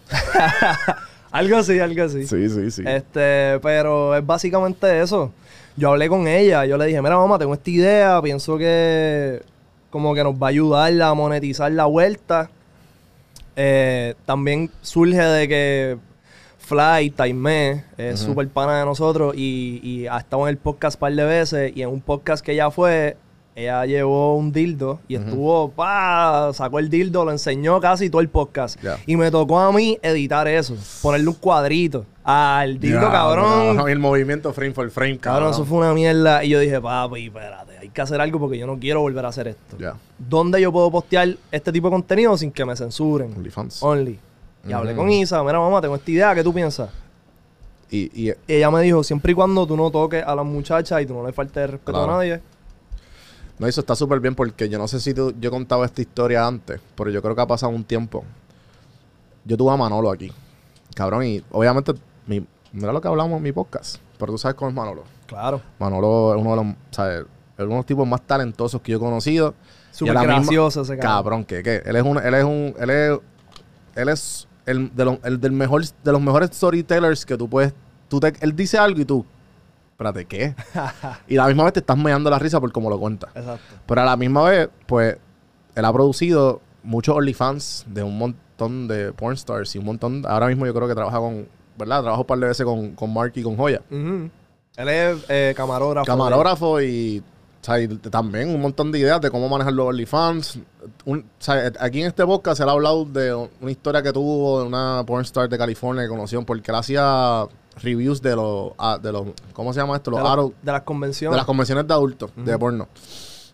Algo así, algo así.
Sí, sí, sí.
Este, pero es básicamente eso. Yo hablé con ella, yo le dije, mira mamá, tengo esta idea, pienso que como que nos va a ayudar a monetizar la vuelta. Eh, también surge de que Fly, Taimé, es súper pana de nosotros y, y ha estado en el podcast un par de veces y en un podcast que ella fue, ella llevó un dildo y estuvo, pa, sacó el dildo, lo enseñó casi todo el podcast. Y me tocó a mí editar eso, ponerle un cuadrito al dildo, cabrón.
El movimiento frame for frame,
Cabrón,
cabrón.
eso fue una mierda. Y yo dije, papi, espérate, hay que hacer algo porque yo no quiero volver a hacer esto. ¿Dónde yo puedo postear este tipo de contenido sin que me censuren?
OnlyFans.
Only. Y hablé con Isa, mira mamá, tengo esta idea, ¿qué tú piensas?
Y, y
Y ella me dijo, siempre y cuando tú no toques a las muchachas y tú no le faltes respeto
Claro.
a nadie.
no, eso está súper bien porque yo no sé si tú- yo contaba esta historia antes, pero yo creo que ha pasado un tiempo. Yo tuve a Manolo aquí. Cabrón, y obviamente, mi, mira lo que hablamos en mi podcast, pero tú sabes cómo es Manolo.
Claro.
Manolo es uno de los, ¿sabes? Es uno de los tipos más talentosos que yo he conocido.
Súper
la misma-
gracioso ese cabrón.
Cabrón, que qué. Él es un, él es un, él es, él es el, de el del mejor, de los mejores storytellers que tú puedes, tú te, él dice algo y tú, espérate, ¿qué? y a la misma vez te estás meando la risa por cómo lo cuenta.
Exacto.
Pero a la misma vez, pues, él ha producido muchos OnlyFans de un montón de porn stars y un montón, ahora mismo yo creo que trabaja con, ¿verdad? Trabaja un par de veces con, con Mark y con Joya.
Él es eh, camarógrafo.
Camarógrafo y, o sea, también un montón de ideas de cómo manejar los OnlyFans. Un- o sea, aquí en este podcast se le ha hablado de una historia que tuvo de una pornstar de California que conoció porque él hacía reviews de los, ah, de los ¿cómo se llama esto?
de,
Los
la-
adult-
de las convenciones.
de las convenciones de adultos, de porno.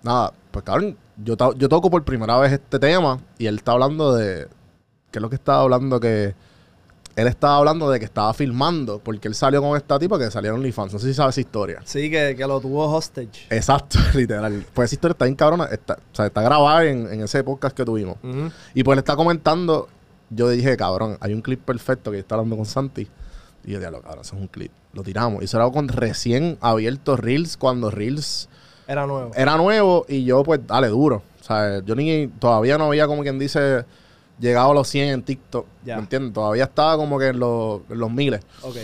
Nada, pues cabrón, yo, yo toco por primera vez este tema y él está hablando de, ¿qué es lo que estaba hablando? Que él estaba hablando de que estaba filmando porque él salió con esta tipa que salieron OnlyFans. No sé si sabes esa historia.
Sí, que, que lo tuvo hostage.
Exacto, literal. Pues esa historia está bien cabrona. Está, o sea, está grabada en, en ese podcast que tuvimos. Y pues él está comentando. Yo dije, cabrón, hay un clip perfecto que estaba hablando con Santi. Y yo, diablo, cabrón, eso es un clip. Lo tiramos. Y eso era con recién abierto Reels cuando Reels
Era nuevo.
era nuevo. Y yo, pues, dale duro. O sea, yo ni todavía no había, como quien dice, llegado a los 100 en TikTok.
Ya.
¿Me entiendes? Todavía estaba como que en los, en los miles.
Ok.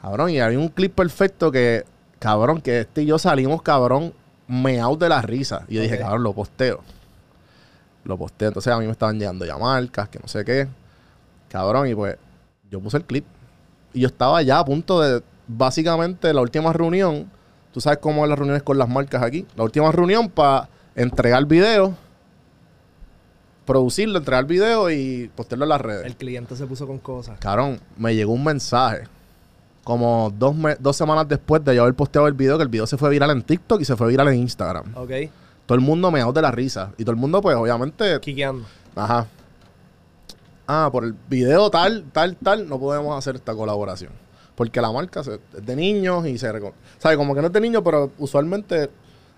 Cabrón, y había un clip perfecto que, cabrón, que este y yo salimos, cabrón, meados de la risa. Y yo dije, cabrón, lo posteo. Lo posteo. Entonces a mí me estaban llegando ya marcas, que no sé qué. Cabrón, y pues yo puse el clip. Y yo estaba ya a punto de, básicamente, la última reunión. Tú sabes cómo es las reuniones con las marcas aquí. La última reunión para entregar video, producirlo, entregar video y postearlo en las redes.
El cliente se puso con cosas.
Cabrón, me llegó un mensaje. Como dos, me- dos semanas después de yo haber posteado el video, que el video se fue viral en TikTok y se fue viral en Instagram.
Ok.
Todo el mundo me de la risa. Y todo el mundo, pues, obviamente.
Quiqueando.
Ajá. Ah, por el video tal, tal, tal, no podemos hacer esta colaboración. Porque la marca se- es de niños y se. ¿Sabes? Como que no es de niños, pero usualmente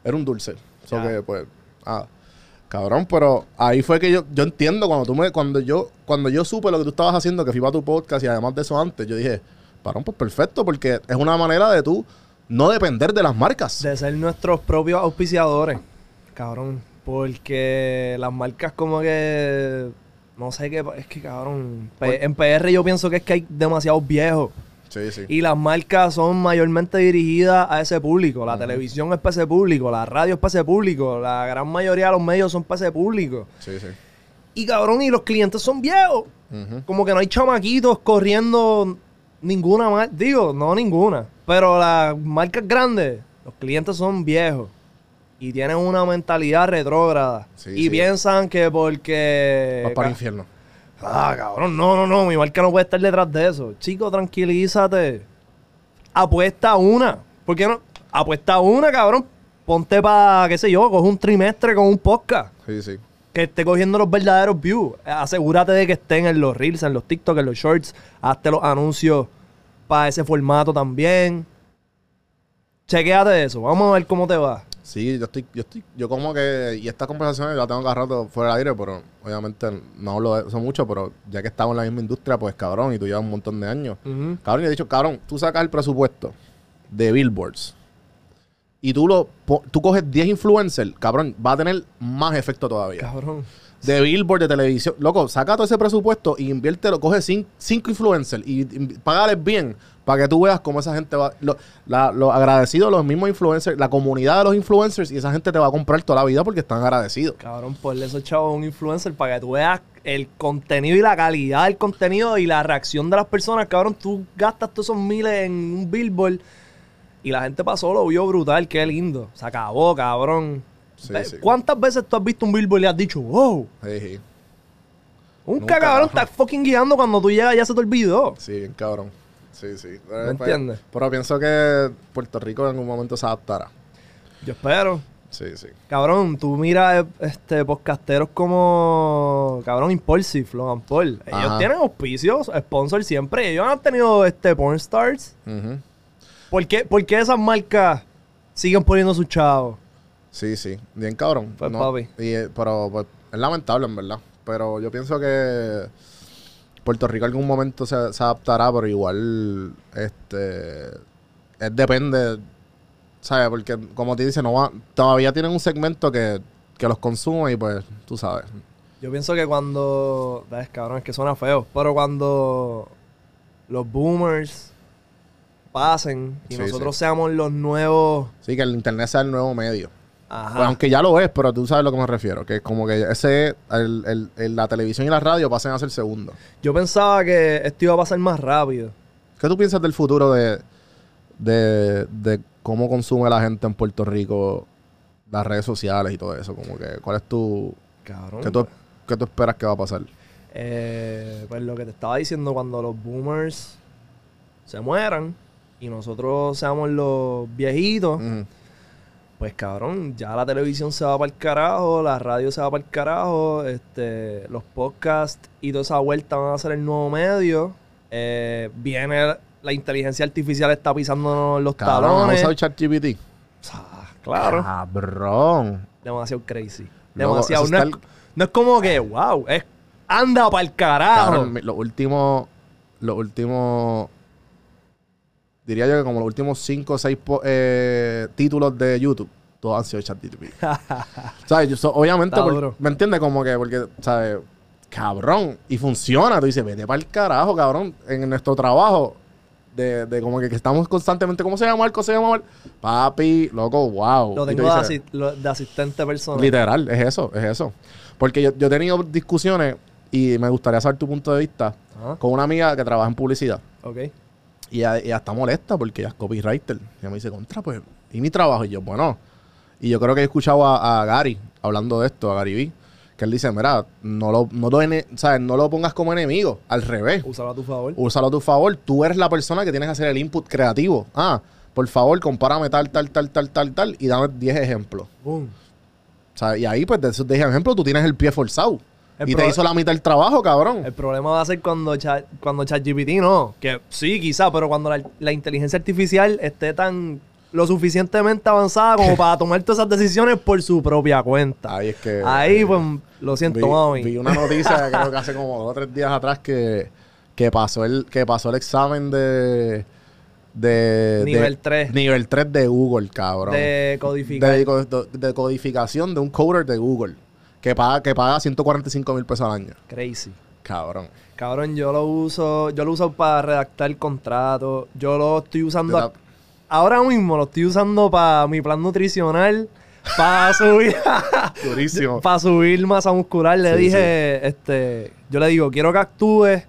era un dulce. So
Ya.
que, pues, ah, cabrón, pero ahí fue que yo, yo entiendo cuando tú me, cuando yo, cuando yo supe lo que tú estabas haciendo, que fui para tu podcast y además de eso antes, yo dije, parón, pues perfecto, porque es una manera de tú no depender de las marcas.
De ser nuestros propios auspiciadores. Cabrón. Porque las marcas como que... No sé qué... Es que, cabrón... En PR yo pienso que es que hay demasiados viejos.
Sí, sí.
Y las marcas son mayormente dirigidas a ese público. La televisión es para ese público. La radio es para ese público. La gran mayoría de los medios son para ese público.
Sí, sí.
Y, cabrón, y los clientes son viejos. Como que no hay chamaquitos corriendo ninguna marca. Digo, no ninguna. Pero las marcas grandes Los clientes son viejos y tienen una mentalidad retrógrada.
Sí,
y
sí.
piensan que porque...
Vas para el infierno.
Ah, cabrón, no, no, no, mi marca no puede estar detrás de eso. Chico, tranquilízate. Apuesta una. ¿Por qué no? Apuesta una, cabrón. Ponte para, qué sé yo, coge un trimestre con un podcast.
Sí, sí.
Que esté cogiendo los verdaderos views. Asegúrate de que estén en los reels, en los TikTok, en los shorts. Hazte los anuncios para ese formato también. Chequéate eso. Vamos a ver cómo te va.
Sí, yo estoy, yo estoy, yo como que, y esta conversación la tengo cada rato fuera del aire, pero obviamente no hablo de eso mucho, pero ya que estamos en la misma industria, pues cabrón, y tú llevas un montón de años. Cabrón, y he dicho, cabrón, tú sacas el presupuesto de billboards y tú lo tú coges 10 influencers, cabrón, va a tener más efecto todavía.
Cabrón.
De billboard, de televisión. Loco, saca todo ese presupuesto y inviértelo, coge 5 influencers y, y págales bien para que tú veas cómo esa gente va. Lo, la- los agradecidos, los mismos influencers, la comunidad de los influencers y esa gente te va a comprar toda la vida porque están agradecidos.
Cabrón, ponle esos chavos a un influencer para que tú veas el contenido y la calidad del contenido y la reacción de las personas. Cabrón, tú gastas todos esos miles en un billboard y la gente pasó, lo vio brutal, qué lindo. Se acabó, cabrón.
Sí.
¿Cuántas veces tú has visto un billboard y has dicho, wow?
Sí, sí.
Un cabrón
cabrón.
está fucking guiando cuando tú llegas ya se te olvidó.
Sí, bien cabrón. Sí, sí.
¿Me entiendes?
Pero pienso que Puerto Rico en algún momento se adaptará.
Yo espero.
Sí, sí.
Cabrón, tú miras eh, este podcasteros como cabrón Impulsive, Logan Paul. Ellos
Ajá.
tienen auspicios, sponsors siempre. Ellos han tenido este porn stars. ¿Por qué, por qué esas marcas siguen poniendo sus chavos?
Sí, sí. Bien cabrón.
Pues,
No,
papi.
y, eh, pero pues, es lamentable, en verdad. Pero yo pienso que Puerto Rico en algún momento se, se adaptará, pero igual, este, es depende, ¿sabes? Porque como te dice, no va, todavía tienen un segmento que, que los consume y pues, tú sabes.
Yo pienso que cuando. ¿Ves, cabrón? Es que suena feo. Pero cuando los boomers pasen y
Sí,
nosotros
sí.
seamos los nuevos.
Sí, que el internet sea el nuevo medio.
Ajá.
Pues, aunque ya lo es, pero tú sabes a lo que me refiero. Que es como que ese, el, el- el- la televisión y la radio pasen a ser segundo.
Yo pensaba que esto iba a pasar más rápido.
¿Qué tú piensas del futuro de, de, de cómo consume la gente en Puerto Rico las redes sociales y todo eso? Como que, ¿cuál es tu...
Cabrón.
¿Qué tú, qué tú esperas que va a pasar?
Eh, pues lo que te estaba diciendo, cuando los boomers se mueran y nosotros seamos los viejitos. Pues cabrón, ya la televisión se va para el carajo, la radio se va para el carajo, este, los podcasts y toda esa vuelta van a ser el nuevo medio. Eh, viene la inteligencia artificial está pisándonos los
Cabrón, ¿has
talones.
usado ChatGPT?
Ah, claro.
Cabrón.
Demasiado crazy.
Loco,
Demasiado.
eso
No es,
el-
no es como que, wow, es anda para el carajo.
Cabrón, los últimos... Los últimos... Diría yo que como los últimos 5 o 6 títulos de YouTube, todos han sido ChatGPT. ¿Sabes? So- obviamente, por-. ¿me entiendes? Como que, porque, ¿sabes? Cabrón. Y funciona. Tú dices, vete para el carajo, cabrón. En nuestro trabajo, de, de como que, que estamos constantemente, ¿cómo se llama Marco? ¿Se llama Mar- Papi, loco, wow.
Lo tengo de, lo- asistente personal.
Literal, es eso, es eso. Porque yo, yo he tenido discusiones y me gustaría saber tu punto de vista
Ajá,
con una amiga que trabaja en publicidad.
ok.
Y ella, ella está molesta porque ella es copywriter. Y ella me dice, contra, pues, ¿y mi trabajo? Y yo, bueno. Y yo creo que he escuchado a, a Gary hablando de esto, a Gary V, que él dice, mira, no lo, no lo, ¿sabes? no lo pongas como enemigo, al revés.
Úsalo a tu favor.
Úsalo a tu favor. Tú eres la persona que tienes que hacer el input creativo. Ah, por favor, compárame tal, tal, tal, tal, tal, tal, y dame 10 ejemplos.
Boom.
O sea, y ahí, pues, de esos 10 ejemplos, tú tienes el pie forzado.
El
y te hizo la mitad del trabajo, cabrón.
El problema va a ser cuando, Chat- cuando ChatGPT no. Que sí, quizá, pero cuando la, la inteligencia artificial esté tan lo suficientemente avanzada como para tomar todas esas decisiones por su propia cuenta.
Ahí es que...
Ahí, pues, lo siento,
vi,
mami.
vi una noticia, creo que hace como dos o tres días atrás, que, que, pasó, el, que pasó el examen de... de
Nivel
de-
3.
Nivel 3 de Google, cabrón.
de codificar.
de, co- de codificación de un coder de Google. Que paga, que paga 145 mil pesos al año.
Crazy.
Cabrón.
Cabrón, yo lo uso, yo lo uso para redactar contratos. Yo lo estoy usando. Ahora mismo lo estoy usando para mi plan nutricional. Para subir.
Durísimo.
para subir masa muscular. Le
Sí,
dije, este. Yo le digo, quiero que actúes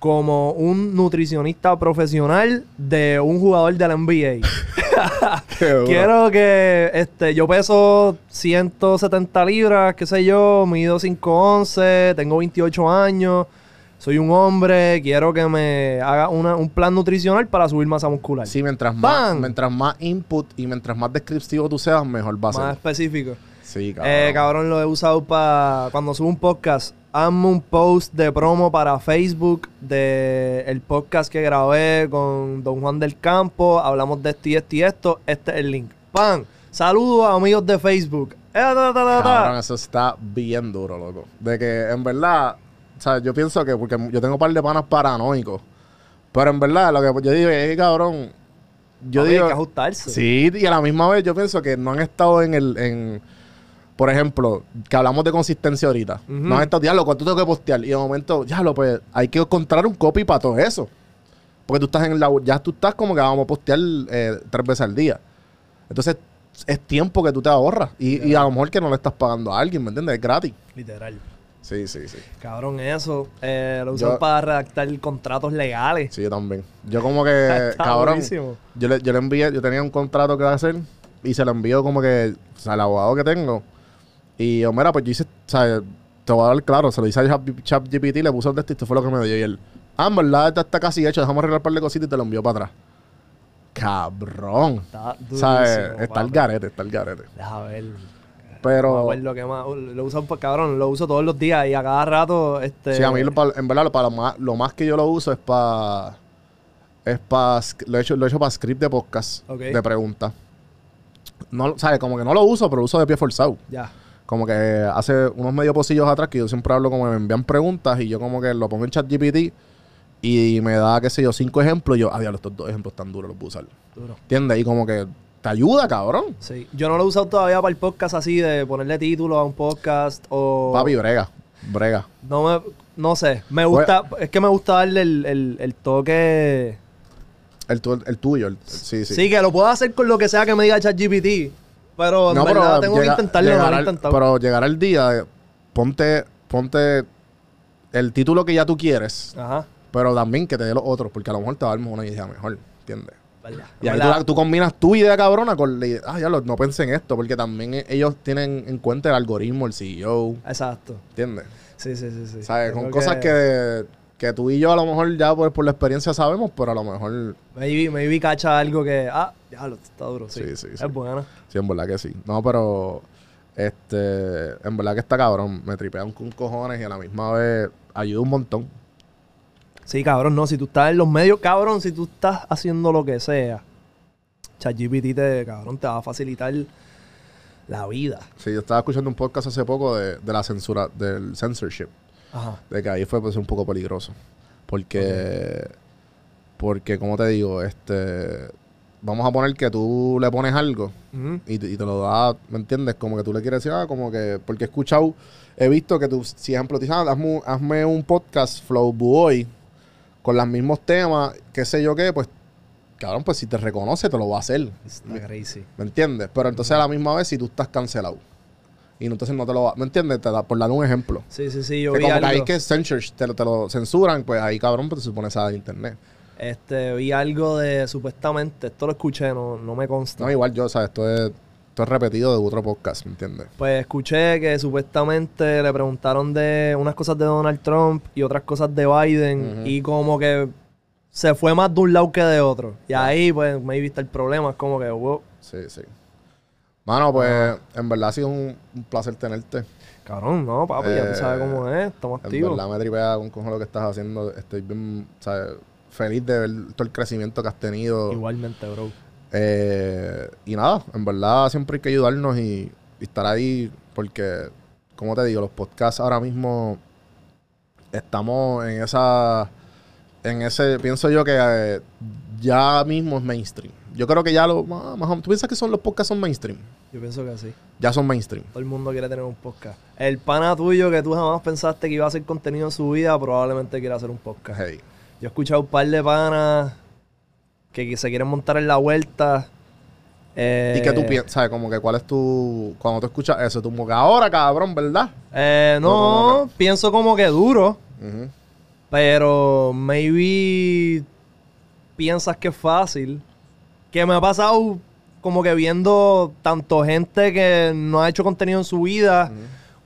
como un nutricionista profesional de un jugador de la NBA. Quiero que este, yo peso 170 libras, qué sé yo, mido 5'11, tengo 28 años, soy un hombre, quiero que me haga una- un plan nutricional para subir masa muscular.
Sí, mientras más, mientras más input y mientras más descriptivo tú seas, mejor va a
Más
ser.
específico.
Sí, cabrón.
Eh, cabrón, lo he usado para cuando subo un podcast. Hazme un post de promo para Facebook de el podcast que grabé con Don Juan del Campo. Hablamos de esto y esto y esto. Este es el link. ¡Pam! Saludos a amigos de Facebook. Eh.
Cabrón, eso está bien duro, loco. De que en verdad, o sea, yo pienso que, porque yo tengo un par de panas paranoicos, pero en verdad, lo que yo digo es que, cabrón, yo digo.
Hay que ajustarse.
Sí, y a la misma vez yo pienso que no han estado en el. En, por ejemplo, que hablamos de consistencia ahorita.
Ujú.
No han estado, diablo, ¿cuánto tengo que postear? Y de momento, ya lo pues, hay que encontrar un copy para todo eso. Porque tú estás en la. Ya tú estás como que vamos a postear eh, tres veces al día. Entonces, es tiempo que tú te ahorras. Y, y a lo mejor que no le estás pagando a alguien, ¿me entiendes? Es gratis.
Literal.
Sí, sí, sí.
Cabrón, eso. Eh, lo usan
Yo-
para redactar contratos legales.
Sí, yo también. Yo como que, cabrón, yo le, yo le envié, yo tenía un contrato que hacer y se lo envío como que o sea, al abogado que tengo. Y yo, mira, pues yo hice, o sea, te voy a dar claro, se lo hice a Chat- ChatGPT, le puse el de esto y esto fue lo que me dio. Y él, ah, en verdad, esto está casi hecho, dejamos arreglar un par de cositas y te lo envió para atrás. Cabrón.
Está durísimo.
¿Sabes? Está el garete, está el garete.
Deja ver.
Pero,
ver lo que más. Lo pues, cabrón, lo uso todos los días y a cada rato. Este,
sí, a mí lo en verdad lo, para lo, más, lo más que yo lo uso es para... Es para... Lo he hecho, lo he hecho para script de podcast, de preguntas. No, ¿sabes? Como que no lo uso, pero uso de pie forzado.
Ya.
Como que hace unos medio pocillos atrás que yo siempre hablo como que me envían preguntas y yo como que lo pongo en chat GPT y me da, qué sé yo, cinco ejemplos y yo, ah, diablo, estos dos ejemplos tan duros los puedo usar.
Duro.
¿Entiendes? Y como que te ayuda, cabrón.
Sí. Yo no lo he usado todavía para el podcast así de ponerle título a un podcast o.
Papi, brega. Brega.
No me. No sé. Me gusta. Es que me gusta darle el, el, el toque.
El, tu- el tuyo, el- sí, sí.
Sí. que lo puedo hacer con lo que sea que me diga ChatGPT. Pero en verdad tengo
llega-
que intentarlo, no
llegar al- pero llegar al día, ponte, ponte el título que ya tú quieres,
Ajá.
pero también que te dé los otros, porque a lo mejor te va a dar una idea mejor, ¿entiendes?
¿Verdad?
Y ahí tú, combinas tu idea cabrona con la idea, ah, ya lo, no pensé en esto, porque también e- ellos tienen en cuenta el algoritmo, el CEO,
Exacto.
¿entiendes?
Sí, sí, sí. sí.
¿Sabes? Con cosas que, que tú y yo a lo mejor ya por, por la experiencia sabemos, pero a lo mejor
Maybe, maybe cacha algo que. Ah, ya lo está duro. Sí,
Sí, sí, sí.
Es buena.
Sí, en verdad que sí. No, pero este, en verdad que está cabrón. Me tripean con cojones y a la misma vez ayuda un montón.
Sí, cabrón, no. Si tú estás en los medios, cabrón, si tú estás haciendo lo que sea, ChatGPT te, cabrón, te va a facilitar la vida.
Sí, yo estaba escuchando un podcast hace poco de, de la censura, del censorship.
Ajá.
De que ahí fue pues, un poco peligroso. Porque, porque como te digo, este, vamos a poner que tú le pones algo y, te- y te lo da, ¿me entiendes? Como que tú le quieres decir, ah, como que, porque he escuchado, he visto que tú, si ejemplo, te ah, hazme, un- hazme un podcast Flow Boy con los mismos temas, qué sé yo qué, pues, cabrón, pues si te reconoce, te lo va a hacer.
Está crazy.
¿Me entiendes? Pero entonces a la misma vez, si tú estás cancelado y no- entonces no te lo va, ¿me entiendes? Te da, por dar un ejemplo.
Sí, sí, sí. Yo
Que
vi
como que ahí
algo.
que censors, te, lo- te lo censuran, pues ahí cabrón, pues se supone esa de internet.
Este, vi algo de supuestamente, esto lo escuché, no, no me consta.
No, igual yo, o sea, esto es, esto es repetido de otro podcast, ¿me entiendes?
Pues escuché que supuestamente le preguntaron de unas cosas de Donald Trump y otras cosas de Biden y como que se fue más de un lado que de otro. Y ahí pues me viste el problema, es como que, wow,
Sí, sí. Mano, pues en verdad ha sido un, un placer tenerte.
cabrón, no, papi, ya tú
Eh,
sabes cómo es, estamos
En
activos.
verdad me tripea con cojo lo que estás haciendo. Estoy bien, ¿sabes? Feliz de ver todo el crecimiento que has tenido.
Igualmente, bro.
Eh, y nada, en verdad siempre hay que ayudarnos y, y estar ahí porque, como te digo, los podcasts ahora mismo estamos en esa, en ese, pienso yo que eh, ya mismo es mainstream. Yo creo que ya lo, más, ¿tú piensas que son los podcasts son mainstream?
Yo pienso que sí.
Ya son mainstream.
Todo el mundo quiere tener un podcast. El pana tuyo que tú jamás pensaste que iba a hacer contenido en su vida, probablemente quiera hacer un podcast.
Hey.
Yo he escuchado un par de panas que, que se quieren montar en la vuelta. Eh,
¿Y qué tú piensas? ¿Sabes? Como que cuál es tu, cuando tú escuchas eso, tú como que ahora, cabrón, ¿verdad?
Eh,
No,
no,
como
pienso como que duro, pero maybe piensas que es fácil. Que me ha pasado como que viendo tanto gente que no ha hecho contenido en su vida,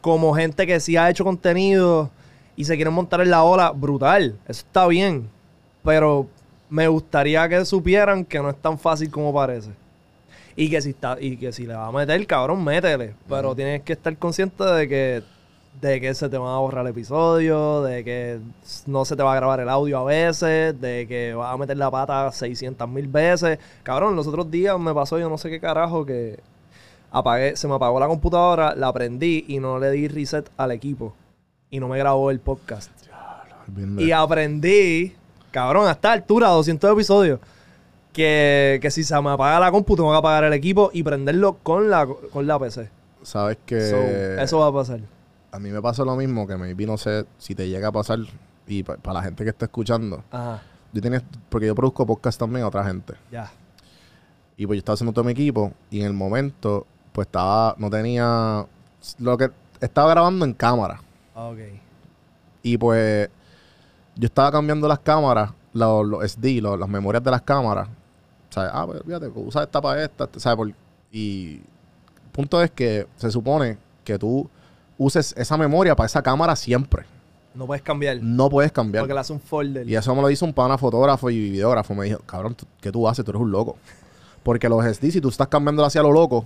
como gente que sí ha hecho contenido y se quieren montar en la ola, brutal. Eso está bien. Pero me gustaría que supieran que no es tan fácil como parece. Y que si está, y que si le va a meter, cabrón, métele. Pero tienes que estar consciente de que, de que se te van a borrar el episodio, de que no se te va a grabar el audio a veces, de que vas a meter la pata 600 mil veces. Cabrón, los otros días me pasó yo no sé qué carajo que apagué, se me apagó la computadora, la prendí y no le di reset al equipo. Y no me grabó el podcast. Y aprendí, cabrón, a esta altura, 200 episodios, que, que si se me apaga la compu, tengo que apagar el equipo y prenderlo con la, con la PC.
Sabes que
So, eso va a pasar.
A mí me pasó lo mismo, que maybe no sé si te llega a pasar, y para la gente que está escuchando,
Ajá,
yo tenía, porque yo produzco podcast también a otra gente.
ya.
Y pues yo estaba haciendo todo mi equipo y en el momento, pues estaba, no tenía, lo que, estaba grabando en cámara.
Ok.
Y pues yo estaba cambiando las cámaras, los, los SD, los- las memorias de las cámaras. ¿Sabes? Ah, pues fíjate, usa esta para esta. ¿Sabes? Y el punto es que se supone que tú uses esa memoria para esa cámara siempre.
No puedes cambiar.
No puedes cambiar.
Porque le hace un folder.
Y eso me lo dice un pana fotógrafo y videógrafo. Me dijo, cabrón, ¿tú- ¿qué tú haces? Tú eres un loco. Porque los SD, si tú estás cambiando hacia lo loco,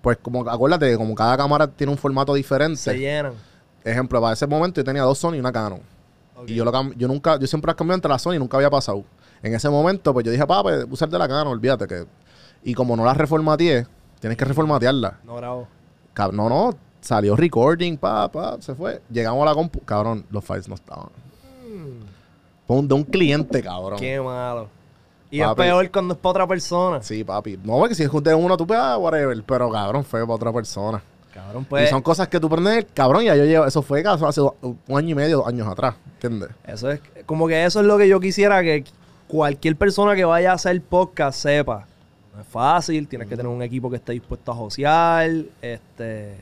pues como acuérdate que como cada cámara tiene un formato diferente.
Se llenan.
Ejemplo, para ese momento yo tenía dos Sony y una Canon. Y yo lo yo nunca, yo siempre las cambié entre las Sony y nunca había pasado. En ese momento, pues yo dije, papá, pues, usar de la Canon, olvídate que. Y como no las reformateé, tienes que reformatearla.
No grabo.
Cab- no, no, salió recording, pa, pa, se fue. Llegamos a la compu, cabrón, los files no estaban. Un- de un cliente, cabrón.
Mm. Qué malo. Y
Papi.
es peor cuando es para otra persona.
Sí, papi. No, porque si es de uno, tú pues, ah, whatever. Pero, cabrón, fue para otra persona.
Cabrón,
y
pues.
son cosas que tú prendes, cabrón, ya yo llevo, eso fue caso hace un año y medio, dos años atrás, ¿entiendes?
Eso es. Como que eso es lo que yo quisiera que cualquier persona que vaya a hacer podcast sepa. No es fácil, tienes que tener un equipo que esté dispuesto a josear. Este.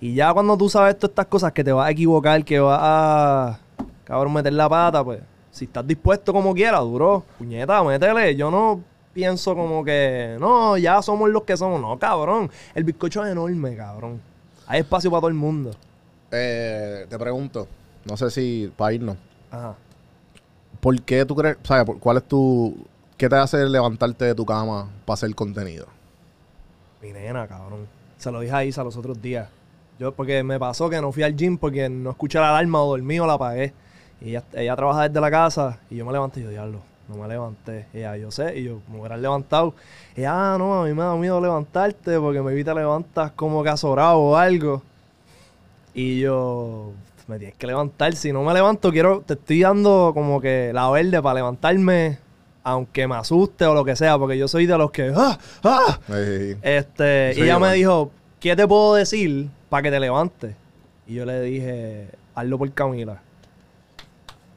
Y ya cuando tú sabes todas estas cosas que te vas a equivocar, que vas a. Cabrón, meter la pata, pues. Si estás dispuesto como quieras, duro. Puñeta, métele. Yo no pienso como que. No, ya somos los que somos. No, cabrón. El bizcocho es enorme, cabrón. Hay espacio para todo el mundo.
Eh, te pregunto, no sé si para irnos,
Ajá.
¿por qué tú crees, sabes, cuál es tu, qué te hace levantarte de tu cama para hacer contenido?
Mi nena, cabrón. Se lo dije a Isa los otros días. Yo, porque me pasó que no fui al gym porque no escuché la alarma o dormí o la apagué. Y ella, ella trabaja desde la casa y yo me levanté y yo, diablo, no me levanté. Y ella, yo sé, y yo, me hubieran levantado. Y ella, ah, no, a mí me da miedo levantarte porque me vi te levantas como que azorado o algo. Y yo, me tienes que levantar. Si no me levanto, quiero, te estoy dando como que la verde para levantarme, aunque me asuste o lo que sea, porque yo soy de los que, ¡ah! ¡ah! Este,
Sí,
y ella me dijo, ¿qué te puedo decir para que te levantes? Y yo le dije, hazlo por Camila.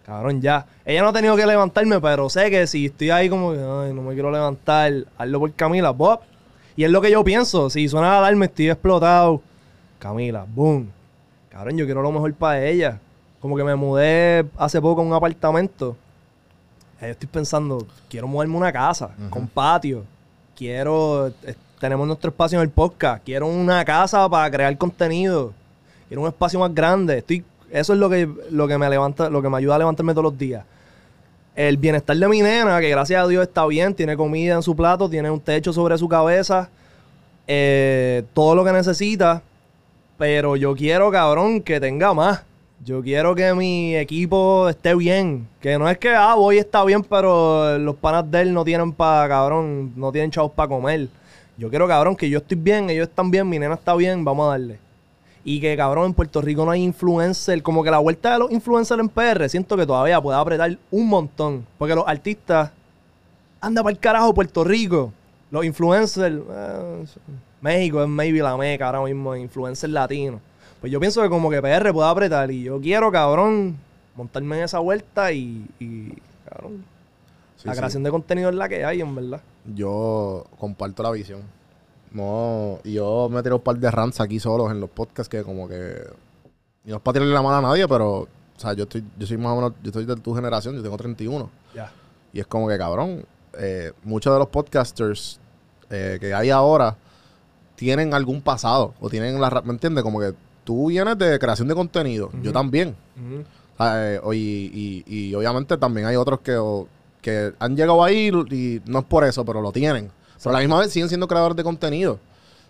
Cabrón, ya. Ella no ha tenido que levantarme, pero sé que si estoy ahí como que, ay, no me quiero levantar, hazlo por Camila, Bob. Y es lo que yo pienso. Si suena la alarma, estoy explotado. Camila, boom. Cabrón, yo quiero lo mejor para ella. Como que me mudé hace poco a un apartamento. Eh, estoy pensando, quiero mudarme una casa con patio. Quiero, tenemos nuestro espacio en el podcast. Quiero una casa para crear contenido. Quiero un espacio más grande. Estoy, eso es lo que, lo que me levanta, lo que me ayuda a levantarme todos los días. El bienestar de mi nena, que gracias a Dios está bien, tiene comida en su plato, tiene un techo sobre su cabeza, eh, todo lo que necesita. Pero yo quiero, cabrón, que tenga más. Yo quiero que mi equipo esté bien. Que no es que, ah, voy está bien, pero los panas de él no tienen para, cabrón, no tienen chavos para comer. Yo quiero, cabrón, que yo estoy bien, ellos están bien, mi nena está bien, vamos a darle. Y que, cabrón, en Puerto Rico no hay influencer. Como que la vuelta de los influencers en PR, siento que todavía puede apretar un montón. Porque los artistas, anda para el carajo Puerto Rico. Los influencers, eh, México es maybe la meca ahora mismo, influencers latinos. Pues yo pienso que como que PR puede apretar y yo quiero, cabrón, montarme en esa vuelta y, y, cabrón,
sí,
la
sí.
creación de contenido es la que hay, en verdad.
Yo comparto la visión. No, yo me tiro un par de rants aquí solos en los podcasts que como que... Y no es para tirarle la mano a nadie, pero... O sea, yo estoy, yo soy más o menos... Yo estoy de tu generación, yo tengo 31.
Ya.
Y es como que, cabrón, eh, muchos de los podcasters eh, que hay ahora tienen algún pasado o tienen la... ¿Me entiendes? Como que tú vienes de creación de contenido. Yo también.
Ujú.
Ah, eh, o- y, y- y obviamente también hay otros que, o- que han llegado ahí y no es por eso, pero lo tienen. Pero a la misma vez siguen siendo creadores de contenido.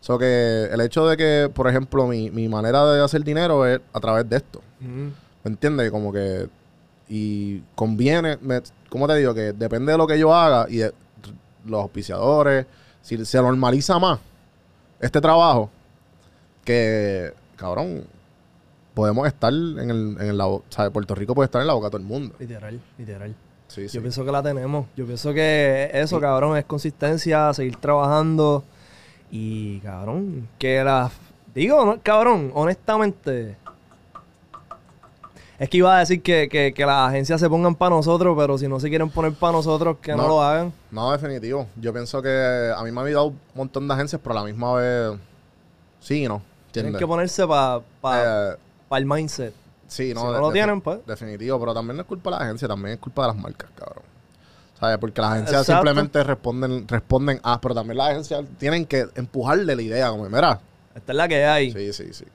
So que el hecho de que, por ejemplo, mi, mi manera de hacer dinero es a través de esto. ¿Me entiendes? Como que. Y conviene. Me, ¿Cómo te digo? Que depende de lo que yo haga y de los auspiciadores. Si se normaliza más este trabajo, que, cabrón, podemos estar en el. En el o sea, Puerto Rico puede estar en la boca de todo el mundo.
Literal, literal.
Sí, sí.
Yo pienso que la tenemos. Yo pienso que eso, cabrón, es consistencia, seguir trabajando. Y, cabrón, que la... Digo, no, cabrón, honestamente... Es que iba a decir que, que, que las agencias se pongan para nosotros, pero si no se quieren poner para nosotros, que no,
No.
lo hagan.
No, definitivo. Yo pienso que a mí me ha ayudado un montón de agencias, pero a la misma vez. Sí y no.
Tienen que ponerse para
Eh,
el mindset.
Sí, no,
Si no
de-
lo tienen, pues.
Definitivo, pero también no es culpa de la agencia, también es culpa de las marcas, cabrón. ¿Sabes? Porque las agencias
Exacto.
simplemente responden, responden a, pero también las agencias tienen que empujarle la idea, como, mira.
Esta es la que hay.
Sí, sí, sí.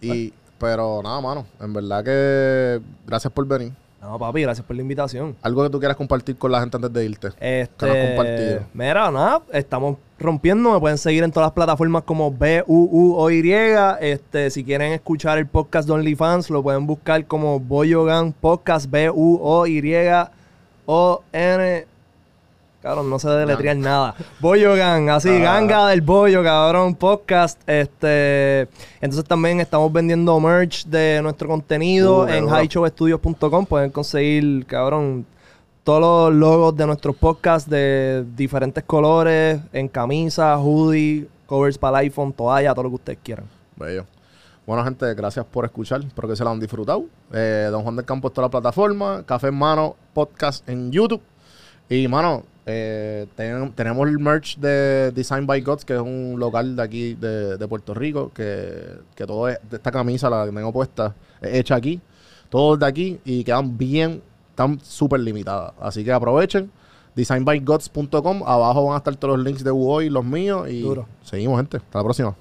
Y, pero nada, mano, en verdad que gracias por venir.
No, papi, gracias por la invitación.
Algo que tú quieras compartir con la gente antes de irte.
Este,
Que compartido.
Mira, nada, estamos rompiendo. Me pueden seguir en todas las plataformas como B, U, U o Y. Este, si quieren escuchar el podcast de OnlyFans, lo pueden buscar como Boyogan Podcast, B, U, O, Y, O, N. Cabrón, no sé deletrear nada. Boyogan, así,
Ah.
ganga del bollo, cabrón, podcast. Este, entonces también estamos vendiendo merch de nuestro contenido
Uh,
en highshowstudios.com. Pueden conseguir, cabrón, todos los logos de nuestros podcasts de diferentes colores, en camisa, hoodie, covers para el iPhone, toalla, todo lo que ustedes quieran.
Bello. Bueno, gente, gracias por escuchar. Espero que se la han disfrutado. Eh, Don Juan del Campo en toda la plataforma. Café en mano, podcast en YouTube. Y, mano, eh, ten- tenemos el merch de Design by Gods, que es un local de aquí de, de Puerto Rico, que, que todo es, esta camisa, la que tengo puesta, es hecha aquí. Todo es de aquí y quedan bien, están súper limitadas. Así que aprovechen. Designbygods.com. Abajo van a estar todos los links de UO y los míos. Y
Duro.
seguimos, gente. Hasta la próxima.